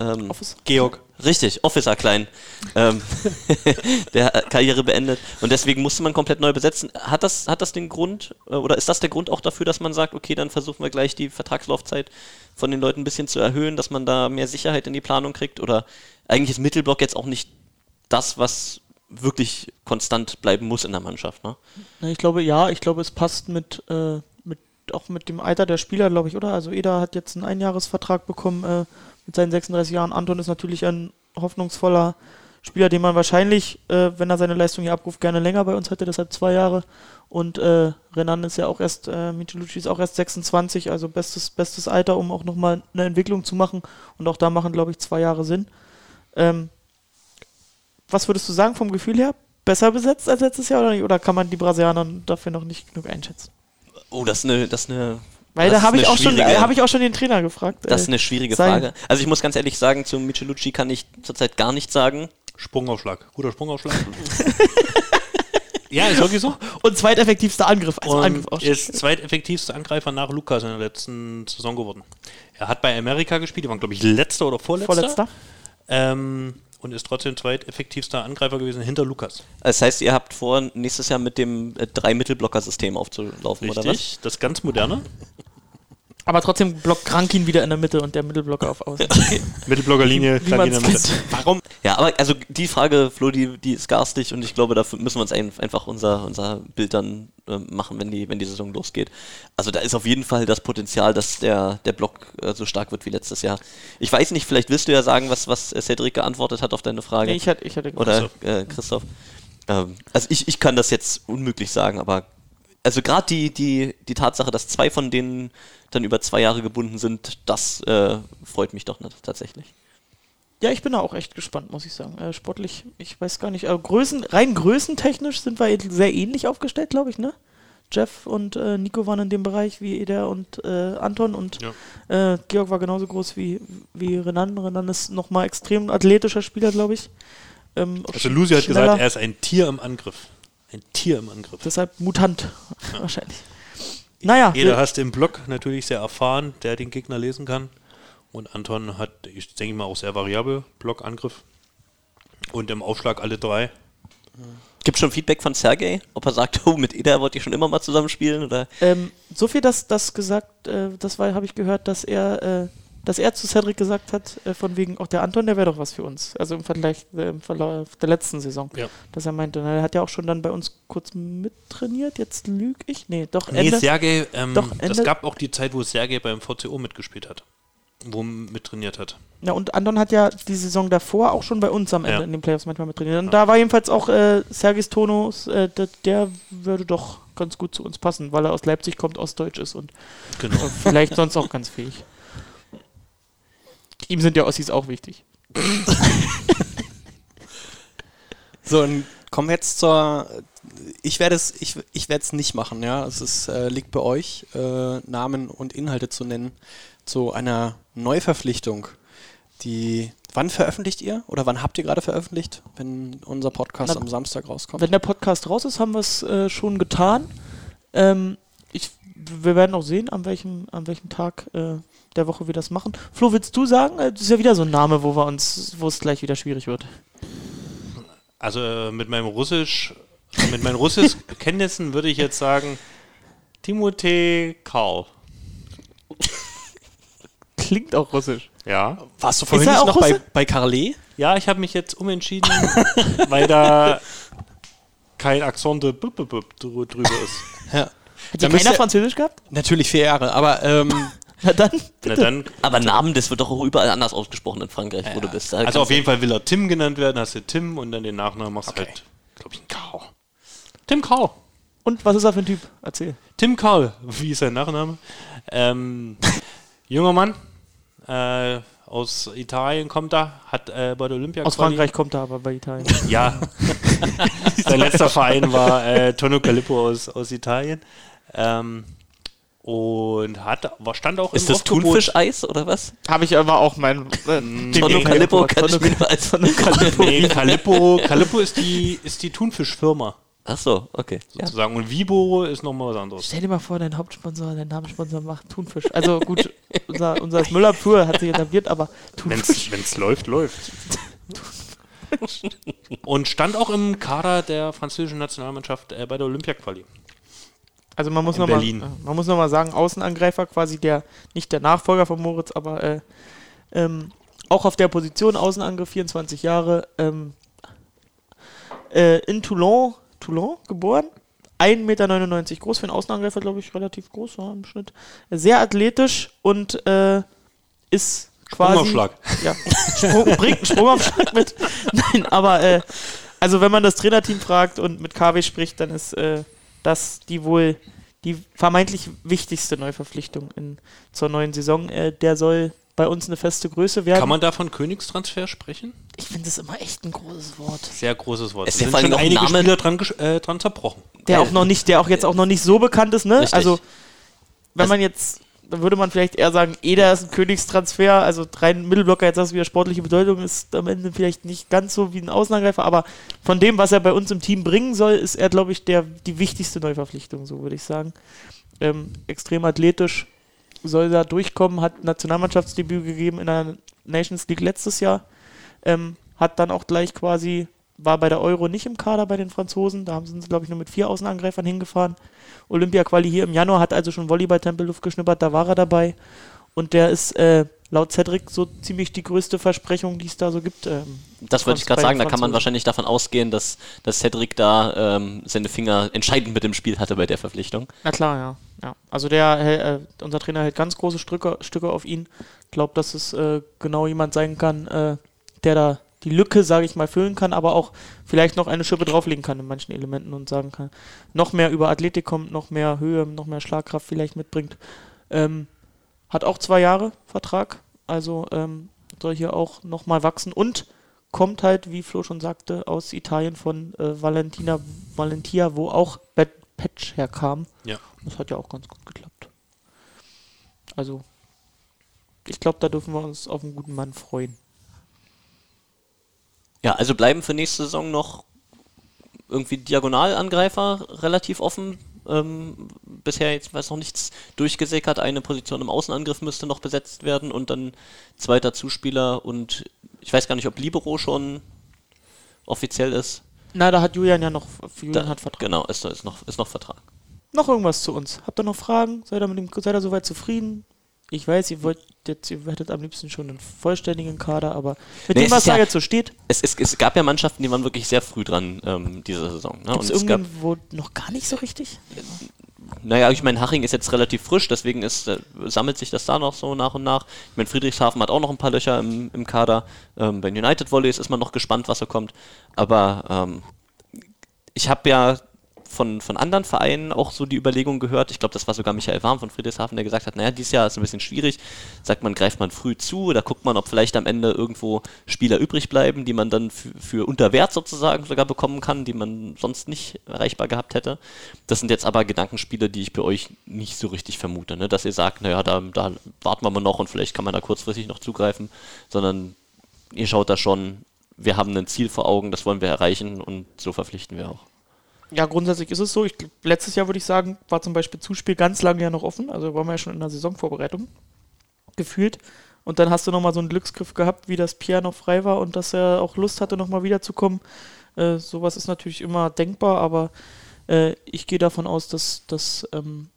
Ähm, Office. Georg. Richtig, Officer Klein. ähm, der hat Karriere beendet. Und deswegen musste man komplett neu besetzen. Hat das, hat das den Grund, äh, oder ist das der Grund auch dafür, dass man sagt, okay, dann versuchen wir gleich die Vertragslaufzeit von den Leuten ein bisschen zu erhöhen, dass man da mehr Sicherheit in die Planung kriegt? Oder eigentlich ist Mittelblock jetzt auch nicht das, was wirklich konstant bleiben muss in der Mannschaft, ne? Na, ich glaube, ja, ich glaube, es passt mit, äh, mit auch mit dem Alter der Spieler, glaube ich, oder? Also Eder hat jetzt einen Einjahresvertrag bekommen äh, mit seinen 36 Jahren. Anton ist natürlich ein hoffnungsvoller Spieler, den man wahrscheinlich, äh, wenn er seine Leistung hier abruft, gerne länger bei uns hätte, deshalb zwei Jahre. Und äh, Renan ist ja auch erst, äh, Michelucci ist auch erst 26, also bestes, bestes Alter, um auch nochmal eine Entwicklung zu machen. Und auch da machen, glaube ich, zwei Jahre Sinn. Ähm, was würdest du sagen vom Gefühl her? Besser besetzt als letztes Jahr oder nicht? Oder kann man die Brasilianer dafür noch nicht genug einschätzen? Oh, das ist eine, das ist eine Weil das da habe ich, auch schon- hab ich auch schon den Trainer gefragt. Das ist äh, eine schwierige sein- Frage. Also ich muss ganz ehrlich sagen, zu Michelucci kann ich zurzeit gar nichts sagen. Sprungaufschlag. Guter Sprungaufschlag. ja, ist wirklich so. Und zweiteffektivster Angriff. Also Angriff Und auch ist zweiteffektivster Angreifer nach Lukas in der letzten Saison geworden. Er hat bei Amerika gespielt, die waren, glaube ich, letzter oder vorletzter. Vorletzter. Ähm, und ist trotzdem zweiteffektivster Angreifer gewesen hinter Lukas. Das heißt, ihr habt vor, nächstes Jahr mit dem äh, Drei-Mittelblocker-System aufzulaufen, oder was? Richtig, das ganz moderne. Aber trotzdem blockt Krankin wieder in der Mitte und der Mittelblocker auf Außen. Mittelblockerlinie, Wie man's kennt. Warum? Ja, aber also die Frage, Flo, die, die ist garstig und ich glaube, dafür müssen wir uns ein, einfach unser, unser Bild dann ähm, machen, wenn die, wenn die Saison losgeht. Also da ist auf jeden Fall das Potenzial, dass der, der Block äh, so stark wird wie letztes Jahr. Ich weiß nicht, vielleicht willst du ja sagen, was, was äh, Cedric geantwortet hat auf deine Frage. Nee, ich hatte, ich hatte Oder äh, Christoph. Ähm, also ich, ich kann das jetzt unmöglich sagen, aber also gerade die, die, die Tatsache, dass zwei von denen dann über zwei Jahre gebunden sind, das äh, freut mich doch nicht, tatsächlich. Ja, ich bin da auch echt gespannt, muss ich sagen. Äh, sportlich, ich weiß gar nicht. Äh, Größen, rein größentechnisch sind wir sehr ähnlich aufgestellt, glaube ich, ne? Jeff und äh, Nico waren in dem Bereich wie Eder und äh, Anton und äh, Georg war genauso groß wie, wie Renan. Renan ist nochmal extrem athletischer Spieler, glaube ich. Ähm, Also Lucy hat gesagt, er ist ein Tier im Angriff. Ein Tier im Angriff. Deshalb Mutant, wahrscheinlich. Naja, Jeder hast im Block natürlich sehr erfahren, der den Gegner lesen kann. Und Anton hat, ich denke mal, auch sehr variabel Blockangriff. Und im Aufschlag alle drei. Gibt schon Feedback von Sergej, ob er sagt, oh, mit Eda wollte ich schon immer mal zusammenspielen? Oder? Ähm, so viel, dass das gesagt, äh, das war, habe ich gehört, dass er, äh, dass er zu Cedric gesagt hat, äh, von wegen, auch der Anton, der wäre doch was für uns. Also im Vergleich, äh, im Verlauf der letzten Saison. Ja. Dass er meinte, na, er hat ja auch schon dann bei uns kurz mittrainiert, jetzt lüge ich. Nee, doch, Nee, Ende. Sergej, ähm, Doch, das Ende- gab auch die Zeit, wo Sergej beim VCO mitgespielt hat. Wo er mittrainiert hat. Ja, und Anton hat ja die Saison davor auch schon bei uns am Ende Ja. in den Playoffs manchmal mittrainiert. Und da war jedenfalls auch äh, Sergis Tonos, äh, der, der würde doch ganz gut zu uns passen, weil er aus Leipzig kommt, ostdeutsch ist und Genau. vielleicht sonst auch ganz fähig. Ihm sind ja Ossis auch wichtig. So, und kommen wir jetzt zur. Ich werde es, ich, ich werde es nicht machen, ja. Es ist, äh, liegt bei euch, äh, Namen und Inhalte zu nennen zu einer Neuverpflichtung. Die. Wann veröffentlicht ihr? Oder wann habt ihr gerade veröffentlicht, wenn unser Podcast Na, am Samstag rauskommt? Wenn der Podcast raus ist, haben wir es äh, schon getan. Ähm, ich, wir werden auch sehen, an welchem, an welchem Tag äh, der Woche wir das machen. Flo, willst du sagen? Äh, Das ist ja wieder so ein Name, wo wir uns, wo es gleich wieder schwierig wird. Also äh, mit meinem Russisch, mit meinen Russisch-Kenntnissen würde ich jetzt sagen, Timothée Karl. Klingt auch russisch. Ja. Warst du vorhin nicht auch noch bei, Russe? bei Carlet? Ja, ich habe mich jetzt umentschieden, weil da kein Akzent de bup, bup, bup drü- drüber ist. Ja. Hat Da ja keiner Französisch gehabt? Natürlich vier Jahre, aber ähm, Na dann, Na dann, Aber Namen, das wird doch auch überall anders ausgesprochen in Frankreich, wo du bist. Da also auf jeden Fall will er Tim genannt werden, hast du Tim und dann den Nachnamen machst du halt, glaube ich, ein Kau. Tim Kau. und was ist er für ein Typ? Erzähl. Tim Kaul, wie ist sein Nachname? Ähm, junger Mann äh, aus Italien kommt da, hat äh, bei der Olympia Aus Frankreich kommt er aber bei Italien. Ja. sein letzter Verein war äh, Tonno Calippo aus, aus Italien. Ähm, und hat, war, stand auch Ist im das Aufgebot- Thunfischeis oder was? Habe ich aber auch mein. Äh, Tonno Calippo kann ich mir als Nee, Calippo, Calippo ist die, ist die Thunfischfirma Ach so, okay. Ja. sozusagen. Und Vibo ist nochmal was anderes. Stell dir mal vor, dein Hauptsponsor, dein Namenssponsor macht Thunfisch. Also gut, unser, unser Müller Pur hat sich etabliert, aber Thunfisch. Wenn es läuft, läuft. Und stand auch im Kader der französischen Nationalmannschaft äh, bei der Olympia-Quali. Also man muss nochmal Berlin. man muss noch mal sagen, Außenangreifer quasi der, nicht der Nachfolger von Moritz, aber äh, ähm, auch auf der Position Außenangriff, 24 Jahre, ähm, äh, in Toulon, Toulon geboren, 1,99 Meter groß, für einen Außenangreifer glaube ich relativ groß ja, im Schnitt. Sehr athletisch und äh, ist quasi... Sprungaufschlag. Ja, Sprung, bringt einen Sprungaufschlag mit. Nein, aber äh, also wenn man das Trainerteam fragt und mit KW spricht, dann ist äh, das die wohl die vermeintlich wichtigste Neuverpflichtung in, zur neuen Saison. Äh, der soll bei uns eine feste Größe werden. Kann man da von Königstransfer sprechen? ich finde das immer echt ein großes Wort. Sehr großes Wort. Es Es ist ja sind schon einige Name- Spieler dran, äh, dran zerbrochen. Der auch noch nicht, der auch jetzt auch noch nicht so bekannt ist, ne? Richtig. Also wenn Also- man jetzt, dann würde man vielleicht eher sagen, Eder ist ein Königstransfer, also rein Mittelblocker, jetzt sagst du wieder sportliche Bedeutung, ist am Ende vielleicht nicht ganz so wie ein Außenangreifer, aber von dem, was er bei uns im Team bringen soll, ist er, glaube ich, der, die wichtigste Neuverpflichtung, so würde ich sagen. Ähm, extrem athletisch, soll da durchkommen, hat Nationalmannschaftsdebüt gegeben in der Nations League letztes Jahr, ähm, hat dann auch gleich quasi, war bei der Euro nicht im Kader bei den Franzosen, da haben sie, glaube ich, nur mit vier Außenangreifern hingefahren. Olympia-Quali hier im Januar, hat also schon Volleyball-Tempel Luft geschnuppert, da war er dabei. Und der ist äh, laut Cedric so ziemlich die größte Versprechung, die es da so gibt. Ähm, Das wollte ich gerade sagen, da kann man wahrscheinlich davon ausgehen, dass, dass Cedric da ähm, seine Finger entscheidend mit dem Spiel hatte bei der Verpflichtung. Na klar, ja. ja. Also der, hält- äh, unser Trainer hält ganz große Stücke, Stücke auf ihn. Glaubt, dass es äh, genau jemand sein kann, äh, der da die Lücke, sage ich mal, füllen kann, aber auch vielleicht noch eine Schippe drauflegen kann in manchen Elementen und sagen kann, noch mehr über Athletik kommt, noch mehr Höhe, noch mehr Schlagkraft vielleicht mitbringt. Ähm, hat auch zwei Jahre Vertrag, also ähm, soll hier auch nochmal wachsen und kommt halt, wie Flo schon sagte, aus Italien von äh, Valentina Valentia, wo auch Bad Patch herkam. Ja. Das hat ja auch ganz gut geklappt. Also, ich glaube, da dürfen wir uns auf einen guten Mann freuen. Ja, also bleiben für nächste Saison noch irgendwie Diagonalangreifer relativ offen. Ähm, bisher jetzt weiß noch nichts durchgesickert. Eine Position im Außenangriff müsste noch besetzt werden und dann zweiter Zuspieler und ich weiß gar nicht, ob Libero schon offiziell ist. Na, da hat Julian ja noch, Julian Da, hat Vertrag. Genau, ist, ist, noch, ist noch Vertrag. Noch irgendwas zu uns? Habt ihr noch Fragen? Seid ihr, mit dem, seid ihr soweit zufrieden? Ich weiß, ihr wollt jetzt, ihr hättet am liebsten schon einen vollständigen Kader, aber mit Nee, dem, was da ja- jetzt so steht, Es, es, es gab ja Mannschaften, die waren wirklich sehr früh dran ähm, diese Saison. Ne? gibt Und es gab, irgendwo noch gar nicht so richtig? naja, ich meine, Haching ist jetzt relativ frisch, deswegen ist, äh, sammelt sich das da noch so nach und nach. Ich meine, Friedrichshafen hat auch noch ein paar Löcher im, im Kader. Ähm, bei United Volleys ist man noch gespannt, was so kommt. Aber ähm, ich habe ja von, von anderen Vereinen auch so die Überlegung gehört, ich glaube, das war sogar Michael Warm von Friedrichshafen, der gesagt hat, naja, dieses Jahr ist ein bisschen schwierig, sagt man, greift man früh zu, da guckt man, ob vielleicht am Ende irgendwo Spieler übrig bleiben, die man dann für, für unter Wert sozusagen sogar bekommen kann, die man sonst nicht erreichbar gehabt hätte. Das sind jetzt aber Gedankenspiele, die ich bei euch nicht so richtig vermute, ne? dass ihr sagt, naja, da, da warten wir mal noch und vielleicht kann man da kurzfristig noch zugreifen, sondern ihr schaut da schon, wir haben ein Ziel vor Augen, das wollen wir erreichen und so verpflichten wir auch. Ja, grundsätzlich ist es so. Ich, letztes Jahr würde ich sagen, war zum Beispiel Zuspiel ganz lange ja noch offen. Also waren wir ja schon in der Saisonvorbereitung gefühlt. Und dann hast du nochmal so einen Glücksgriff gehabt, wie das Pierre noch frei war und dass er auch Lust hatte, nochmal wiederzukommen. Äh, sowas ist natürlich immer denkbar, aber äh, ich gehe davon aus, dass, dass, ähm,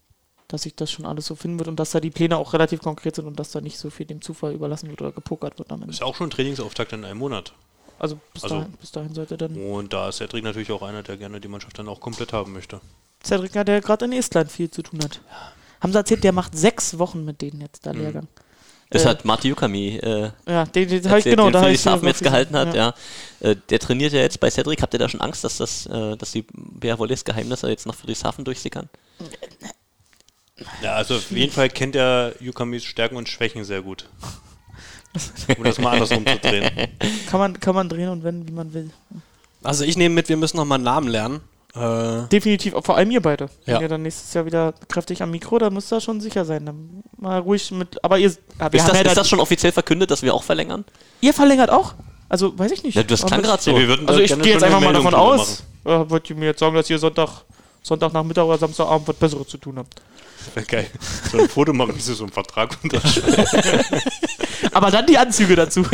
dass sich das schon alles so finden wird und dass da die Pläne auch relativ konkret sind und dass da nicht so viel dem Zufall überlassen wird oder gepokert wird am Ende. Ist ja auch schon Trainingsauftakt in einem Monat. Also bis, Also- dahin, bis dahin sollte dann. Und da ist Cedric natürlich auch einer, der gerne die Mannschaft dann auch komplett haben möchte. Cedric, der gerade in Estland viel zu tun hat. Haben sie erzählt, der macht sechs Wochen mit denen jetzt, Mhm. da Lehrgang. Das Äh, hat Marti Yukami äh, Ja, den, den habe ich genau, den da Felix ich Hafen jetzt gehalten hat, gesehen. ja. Äh, der trainiert ja jetzt bei Cedric. Habt ihr da schon Angst, dass das, äh, dass die Wolles Geheimnisse jetzt nach Friedrichshafen durchsickern? Ja, also auf jeden Fall kennt er Yukamis Stärken und Schwächen sehr gut. Um das mal andersrum zu drehen. Kann man, kann man drehen und wenden, wie man will. Also ich nehme mit, wir müssen noch mal einen Namen lernen. Äh, Definitiv, vor allem ihr beide. Wenn Ja. ihr dann nächstes Jahr wieder kräftig am Mikro, da müsst ihr schon sicher sein. Dann mal ruhig mit. Aber ihr, Ist das, ja da- ist das schon offiziell verkündet, dass wir auch verlängern? ihr verlängert auch? Also, weiß ich nicht. Ja, das Aber klang gerade so. Ja, Also ich gehe jetzt einfach mal davon aus. Ja, wollt ihr mir jetzt sagen, dass ihr Sonntag, Sonntagnachmittag oder Samstagabend was Besseres zu tun habt. Wäre geil. So ein Foto machen, wie sie so einen Vertrag unterschreiben. Aber dann die Anzüge dazu.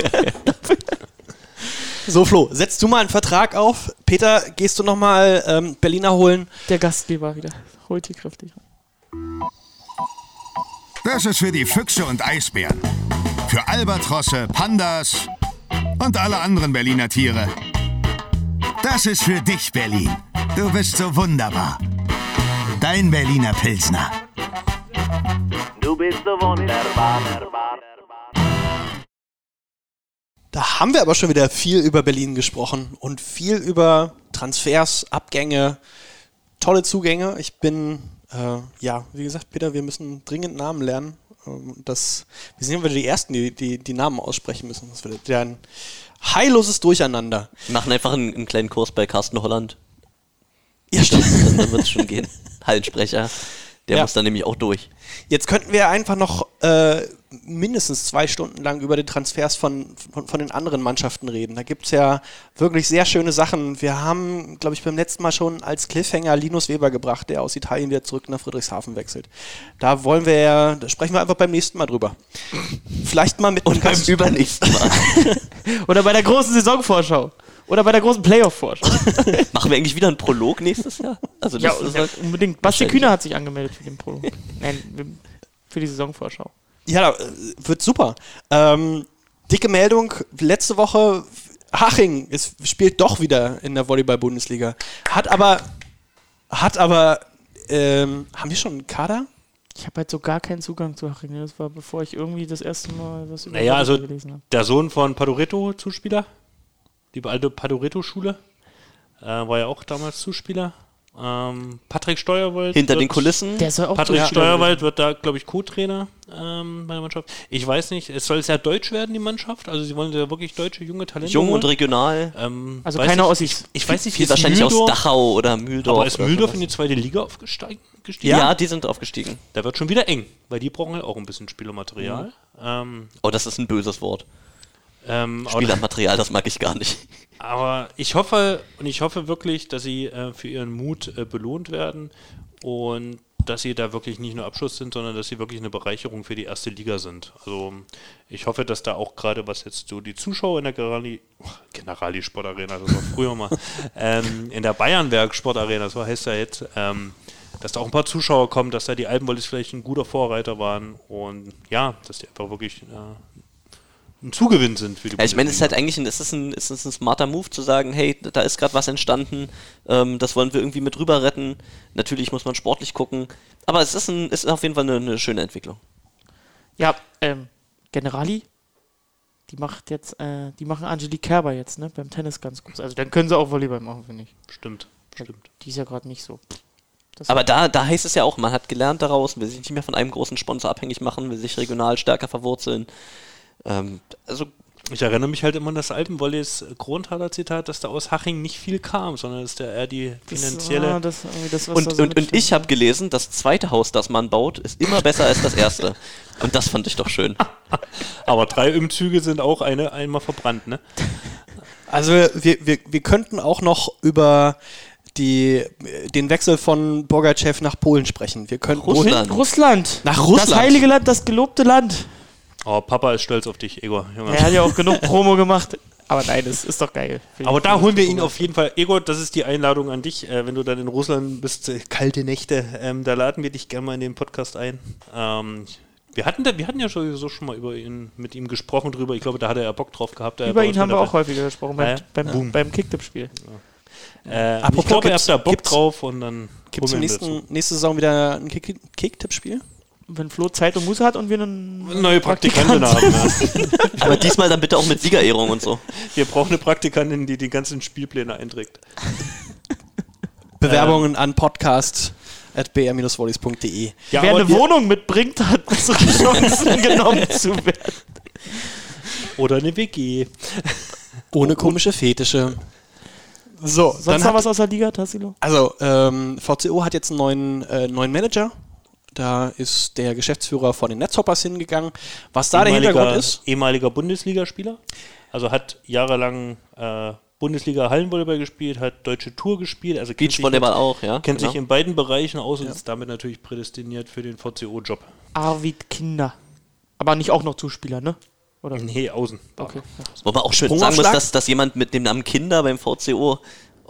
so Flo, setzt du mal einen Vertrag auf. Peter, gehst du noch mal ähm, Berliner holen? Der Gastgeber wieder. Holt hier kräftig. Das ist für die Füchse und Eisbären. Für Albatrosse, Pandas und alle anderen Berliner Tiere. Das ist für dich, Berlin. Du bist so wunderbar. Dein Berliner Pilsner. Du bist so wunderbar. Da haben wir aber schon wieder viel über Berlin gesprochen und viel über Transfers, Abgänge, tolle Zugänge. Ich bin, äh, ja, wie gesagt, Peter, wir müssen dringend Namen lernen. Ähm, Das, wir sind ja wieder die Ersten, die, die die Namen aussprechen müssen. Das wird ja ein heilloses Durcheinander. Wir machen einfach einen, einen kleinen Kurs bei Carsten Holland. Ja, stimmt. Dann, dann wird es schon gehen. Hallensprecher. Der Ja. muss dann nämlich auch durch. Jetzt könnten wir einfach noch äh, mindestens zwei Stunden lang über die Transfers von, von, von den anderen Mannschaften reden. Da gibt es ja wirklich sehr schöne Sachen. Wir haben, glaube ich, beim letzten Mal schon als Cliffhanger Linus Weber gebracht, der aus Italien wieder zurück nach Friedrichshafen wechselt. Da wollen wir ja, da sprechen wir einfach beim nächsten Mal drüber. Vielleicht mal mit Und beim Gast- übernächsten Mal. Oder bei der großen Saisonvorschau. Oder bei der großen Playoff-Vorschau. machen wir eigentlich wieder einen Prolog nächstes Jahr? Also ja, ja, unbedingt. Basti. Kühner hat sich angemeldet für den Pro. Nein, für die Saisonvorschau. Ja, äh, wird super. Ähm, dicke Meldung, letzte Woche Haching ist, spielt doch wieder in der Volleyball-Bundesliga. Hat aber, hat aber, ähm, haben wir schon einen Kader? Ich habe halt so gar keinen Zugang zu Haching. Das war bevor ich irgendwie das erste Mal was über Naja, also Volleyball gelesen habe. der Sohn von Padoretto, Zuspieler. Die alte Padoretto-Schule. Äh, war ja auch damals Zuspieler. Ähm, Patrick Steuerwald. hinter den Kulissen. Der soll auch Patrick Steuerwald wird da, glaube ich, Co-Trainer ähm, bei der Mannschaft. Ich weiß nicht, es soll sehr deutsch werden, die Mannschaft. Also sie wollen ja wirklich deutsche, junge Talente Jung und holen. regional. ähm, Also weiß keine ich. Ich weiß nicht, Viel wahrscheinlich aus Mühldorf- Dachau oder Mühldorf. Aber ist Mühldorf in die zweite Liga aufgestiegen? Ja. die sind aufgestiegen. Da wird schon wieder eng, weil die brauchen halt auch ein bisschen Spielermaterial. Ähm, Oh, das ist ein böses Wort. Ähm, Spielermaterial, das mag ich gar nicht. Aber ich hoffe und ich hoffe wirklich, dass sie äh, für ihren Mut äh, belohnt werden und dass sie da wirklich nicht nur Abschluss sind, sondern dass sie wirklich eine Bereicherung für die erste Liga sind. Also ich hoffe, dass da auch gerade was jetzt so die Zuschauer in der Generali, oh, Generali Sportarena, das war früher mal, ähm, in der Bayernwerk Sportarena, so heißt er jetzt, ähm, dass da auch ein paar Zuschauer kommen, dass da die Alpenwollis vielleicht ein guter Vorreiter waren und ja, dass die einfach wirklich äh, ein Zugewinn sind für die Ja, ich meine, es ist halt eigentlich ein, es ist ein, es ist ein smarter Move zu sagen, hey, da ist gerade was entstanden, ähm, das wollen wir irgendwie mit rüber retten. Natürlich muss man sportlich gucken, aber es ist, ein, es ist auf jeden Fall eine, eine schöne Entwicklung. Ja, ähm, Generali, die macht jetzt, äh, die machen Angelique Kerber jetzt, ne, beim Tennis ganz gut. Also dann können sie auch Volleyball machen, finde ich. Stimmt, stimmt. Die ist ja gerade nicht so. Das Aber da, da heißt es ja auch, man hat gelernt daraus, will sich nicht mehr von einem großen Sponsor abhängig machen, will sich regional stärker verwurzeln. Ähm, also Ich erinnere mich halt immer an das Alpenwolleys Kronthaler Zitat, dass da aus Haching nicht viel kam, sondern dass der eher die das, finanzielle. das, das, was und, so und, und ich habe gelesen, das zweite Haus, das man baut, ist immer besser als das erste. Und das fand ich doch schön. aber drei Umzüge sind auch eine einmal verbrannt, ne? Also wir, wir, wir könnten auch noch über die, den Wechsel von Bogachev nach Polen sprechen. Wir könnten Russland. Russland. Nach Russland. Das heilige Land, das gelobte Land. Oh, Papa ist stolz auf dich, Egor. Junge. Er hat ja auch genug Promo gemacht. Aber nein, das ist doch geil. Aber da holen wir ihn auf jeden Fall. Egor, das ist die Einladung an dich. Äh, wenn du dann in Russland bist, äh, kalte Nächte, ähm, da laden wir dich gerne mal in den Podcast ein. Ähm, wir, hatten da, wir hatten ja sowieso schon mal über ihn, mit ihm gesprochen drüber. Ich glaube, da hat er ja Bock drauf gehabt. Über ihn haben wir auch häufiger gesprochen beim, Ja, beim, Boom. beim Kicktipp-Spiel. Äh, Apropos, ich glaube, er hat da Bock drauf und dann Gibt es nächste Saison wieder ein Kick- Kick-Tipp-Spiel? Wenn Flo Zeit und Muße hat und wir einen Neue Praktikantin haben. Ja. Aber diesmal dann bitte auch mit Siegerehrung und so. Wir brauchen eine Praktikantin, die die ganzen Spielpläne einträgt. Bewerbungen an podcast at br-volleys.de. Ja, Wer aber eine Wohnung mitbringt, hat bessere Chancen genommen zu werden. Oder eine WG. Ohne komische Fetische. So, Sonst dann noch hat, was aus der Liga, Tassilo? also ähm, VCO hat jetzt einen neuen, äh, neuen Manager. Da ist der Geschäftsführer von den Netzhoppers hingegangen. Was da der Hintergrund ist, Ehemaliger Bundesligaspieler. Also hat jahrelang äh, Bundesliga Hallenvolleyball gespielt, hat deutsche Tour gespielt. Also kennt sich Beachvolleyball mit- auch, ja. Kennt genau. sich in beiden Bereichen aus und ist damit natürlich prädestiniert für den VCO-Job. Arvid Kinder. Aber nicht auch noch Zuspieler, ne? Oder? Nee, außen. Okay. Ja. Wo man auch schön sagen muss, dass, dass jemand mit dem Namen Kinder beim VCO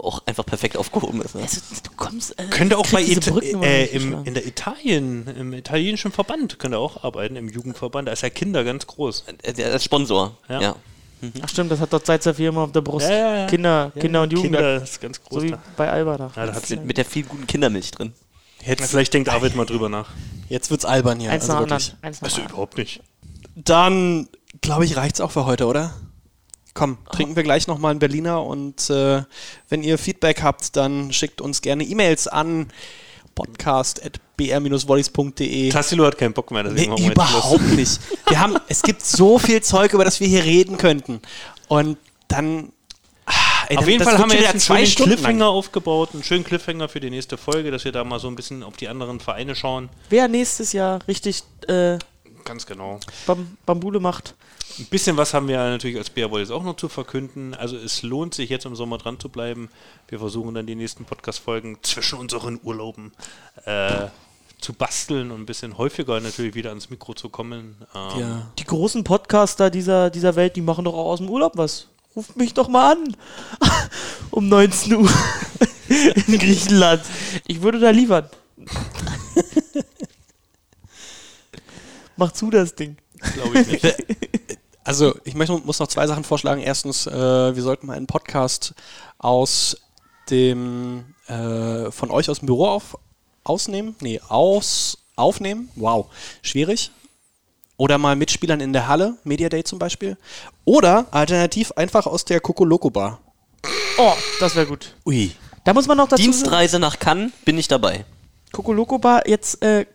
auch einfach perfekt aufgehoben ist. Ne? Also, du kommst. Äh, Könnte auch bei Ita äh, im, in der Italien, im italienischen Verband könnte auch arbeiten, im Jugendverband. Da ist ja Kinder ganz groß. Äh, Der als Sponsor. Ja. Ja. Ach stimmt, das hat dort seit sehr viel immer auf der Brust. Ja, ja, ja. Kinder, Ja, Kinder und Jugend. Kinder ist ganz groß. so wie da. bei Alba da. Ja, da Mit, mit der viel guten Kindermilch drin. jetzt, vielleicht denkt Arvid mal drüber nach. jetzt wird's albern hier. Eins also nach wirklich. Eins nach Also überhaupt nicht. Dann, glaube ich, reicht's auch für heute, oder? Komm, trinken wir gleich nochmal einen Berliner und äh, wenn ihr Feedback habt, dann schickt uns gerne E-Mails an podcast.br-volleys.de. Tassilo hat keinen Bock mehr, Nee, deswegen machen wir jetzt Schluss. überhaupt nicht. Wir haben, es gibt so viel Zeug, über das wir hier reden könnten. Und dann. ah, ey, Auf jeden Fall haben wir jetzt einen zwei schönen Stunden Cliffhanger lang. aufgebaut, einen schönen Cliffhanger für die nächste Folge, dass wir da mal so ein bisschen auf die anderen Vereine schauen. Wer nächstes Jahr richtig äh, Ganz genau. Bam Bambule macht. Ein bisschen was haben wir natürlich als BR jetzt auch noch zu verkünden. Also es lohnt sich jetzt im Sommer dran zu bleiben. Wir versuchen dann die nächsten Podcast-Folgen zwischen unseren Urlauben äh, zu basteln und ein bisschen häufiger natürlich wieder ans Mikro zu kommen. Ähm, Ja. Die großen Podcaster dieser, dieser Welt, die machen doch auch aus dem Urlaub was. Ruft mich doch mal an. um 19 Uhr in Griechenland. Ich würde da liefern. Mach zu das Ding. Glaube ich nicht. Also, ich möchte, muss noch zwei Sachen vorschlagen. Erstens, äh, wir sollten mal einen Podcast aus dem, äh, von euch aus dem Büro auf, ausnehmen. Nee, aus, aufnehmen. Wow, schwierig. Oder mal Mitspielern in der Halle, Media Day zum Beispiel. Oder alternativ einfach aus der Kokoloko Bar. Oh, das wäre gut. Ui. Da muss man noch dazu Dienstreise nach Cannes bin ich dabei. Kokoloko Bar, jetzt, äh,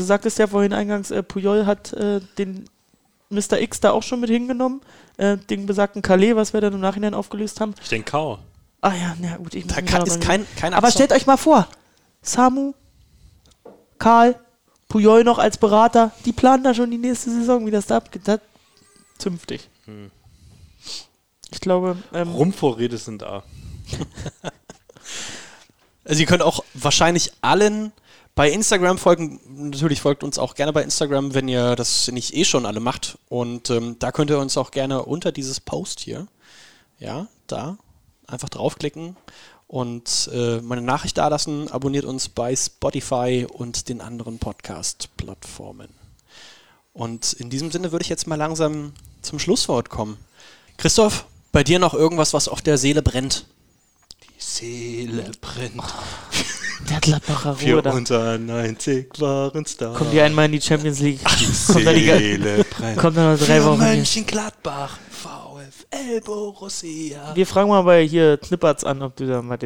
du sagtest ja vorhin eingangs, äh, Puyol hat äh, den Mr. X da auch schon mit hingenommen. Äh, den besagten Calais, was wir dann im Nachhinein aufgelöst haben. Ich denke Kau. Ah ja, na gut, ich muss Da kann, da ist kein, kein Aber stellt euch mal vor, Samu, Karl, Puyol noch als Berater, die planen da schon die nächste Saison, wie das da abgeht. Das zünftig. Ich glaube, ähm, Rumvorrede sind da. Also ihr könnt auch wahrscheinlich allen bei Instagram folgen. Natürlich folgt uns auch gerne bei Instagram, wenn ihr das nicht eh schon alle macht. Und ähm, da könnt ihr uns auch gerne unter dieses Post hier, ja, da einfach draufklicken und äh, meine Nachricht da lassen. Abonniert uns bei Spotify und den anderen Podcast-Plattformen. Und in diesem Sinne würde ich jetzt mal langsam zum Schlusswort kommen. Christoph, bei dir noch irgendwas, was auf der Seele brennt? Seele brennt. der Gladbacher Für Ruhe da. unser 90 waren Star. Kommt die einmal in die Champions League. kommt, da die, brennt. kommt dann noch drei Wochen. hier. Mönchengladbach, VfL Borussia. Wir fragen mal bei hier Knipperts an, ob du da mal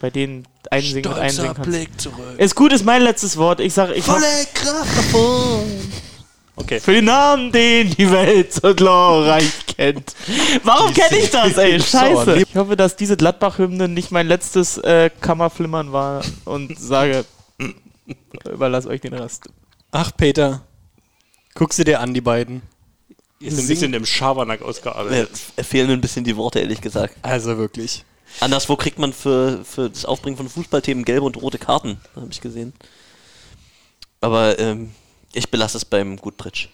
bei denen einsingen und einsingen kannst. Blick zurück. Ist gut, ist mein letztes Wort. Ich sage, ich Volle Kraft davon. Okay. für den Namen, den die Welt so glorreich kennt. Warum kenne ich das, ey? Scheiße. Ich hoffe, dass diese Gladbach-Hymne nicht mein letztes äh, Kammerflimmern war und sage, überlass euch den Rest. Ach, Peter, guck sie dir an, die beiden. Ist ein bisschen im Schabernack Mir ausgearbeitet. fehlen ein bisschen die Worte, ehrlich gesagt. Also wirklich. Anderswo kriegt man für, für das Aufbringen von Fußballthemen gelbe und rote Karten, habe ich gesehen. Aber ähm, ich belasse es beim Gutbridge.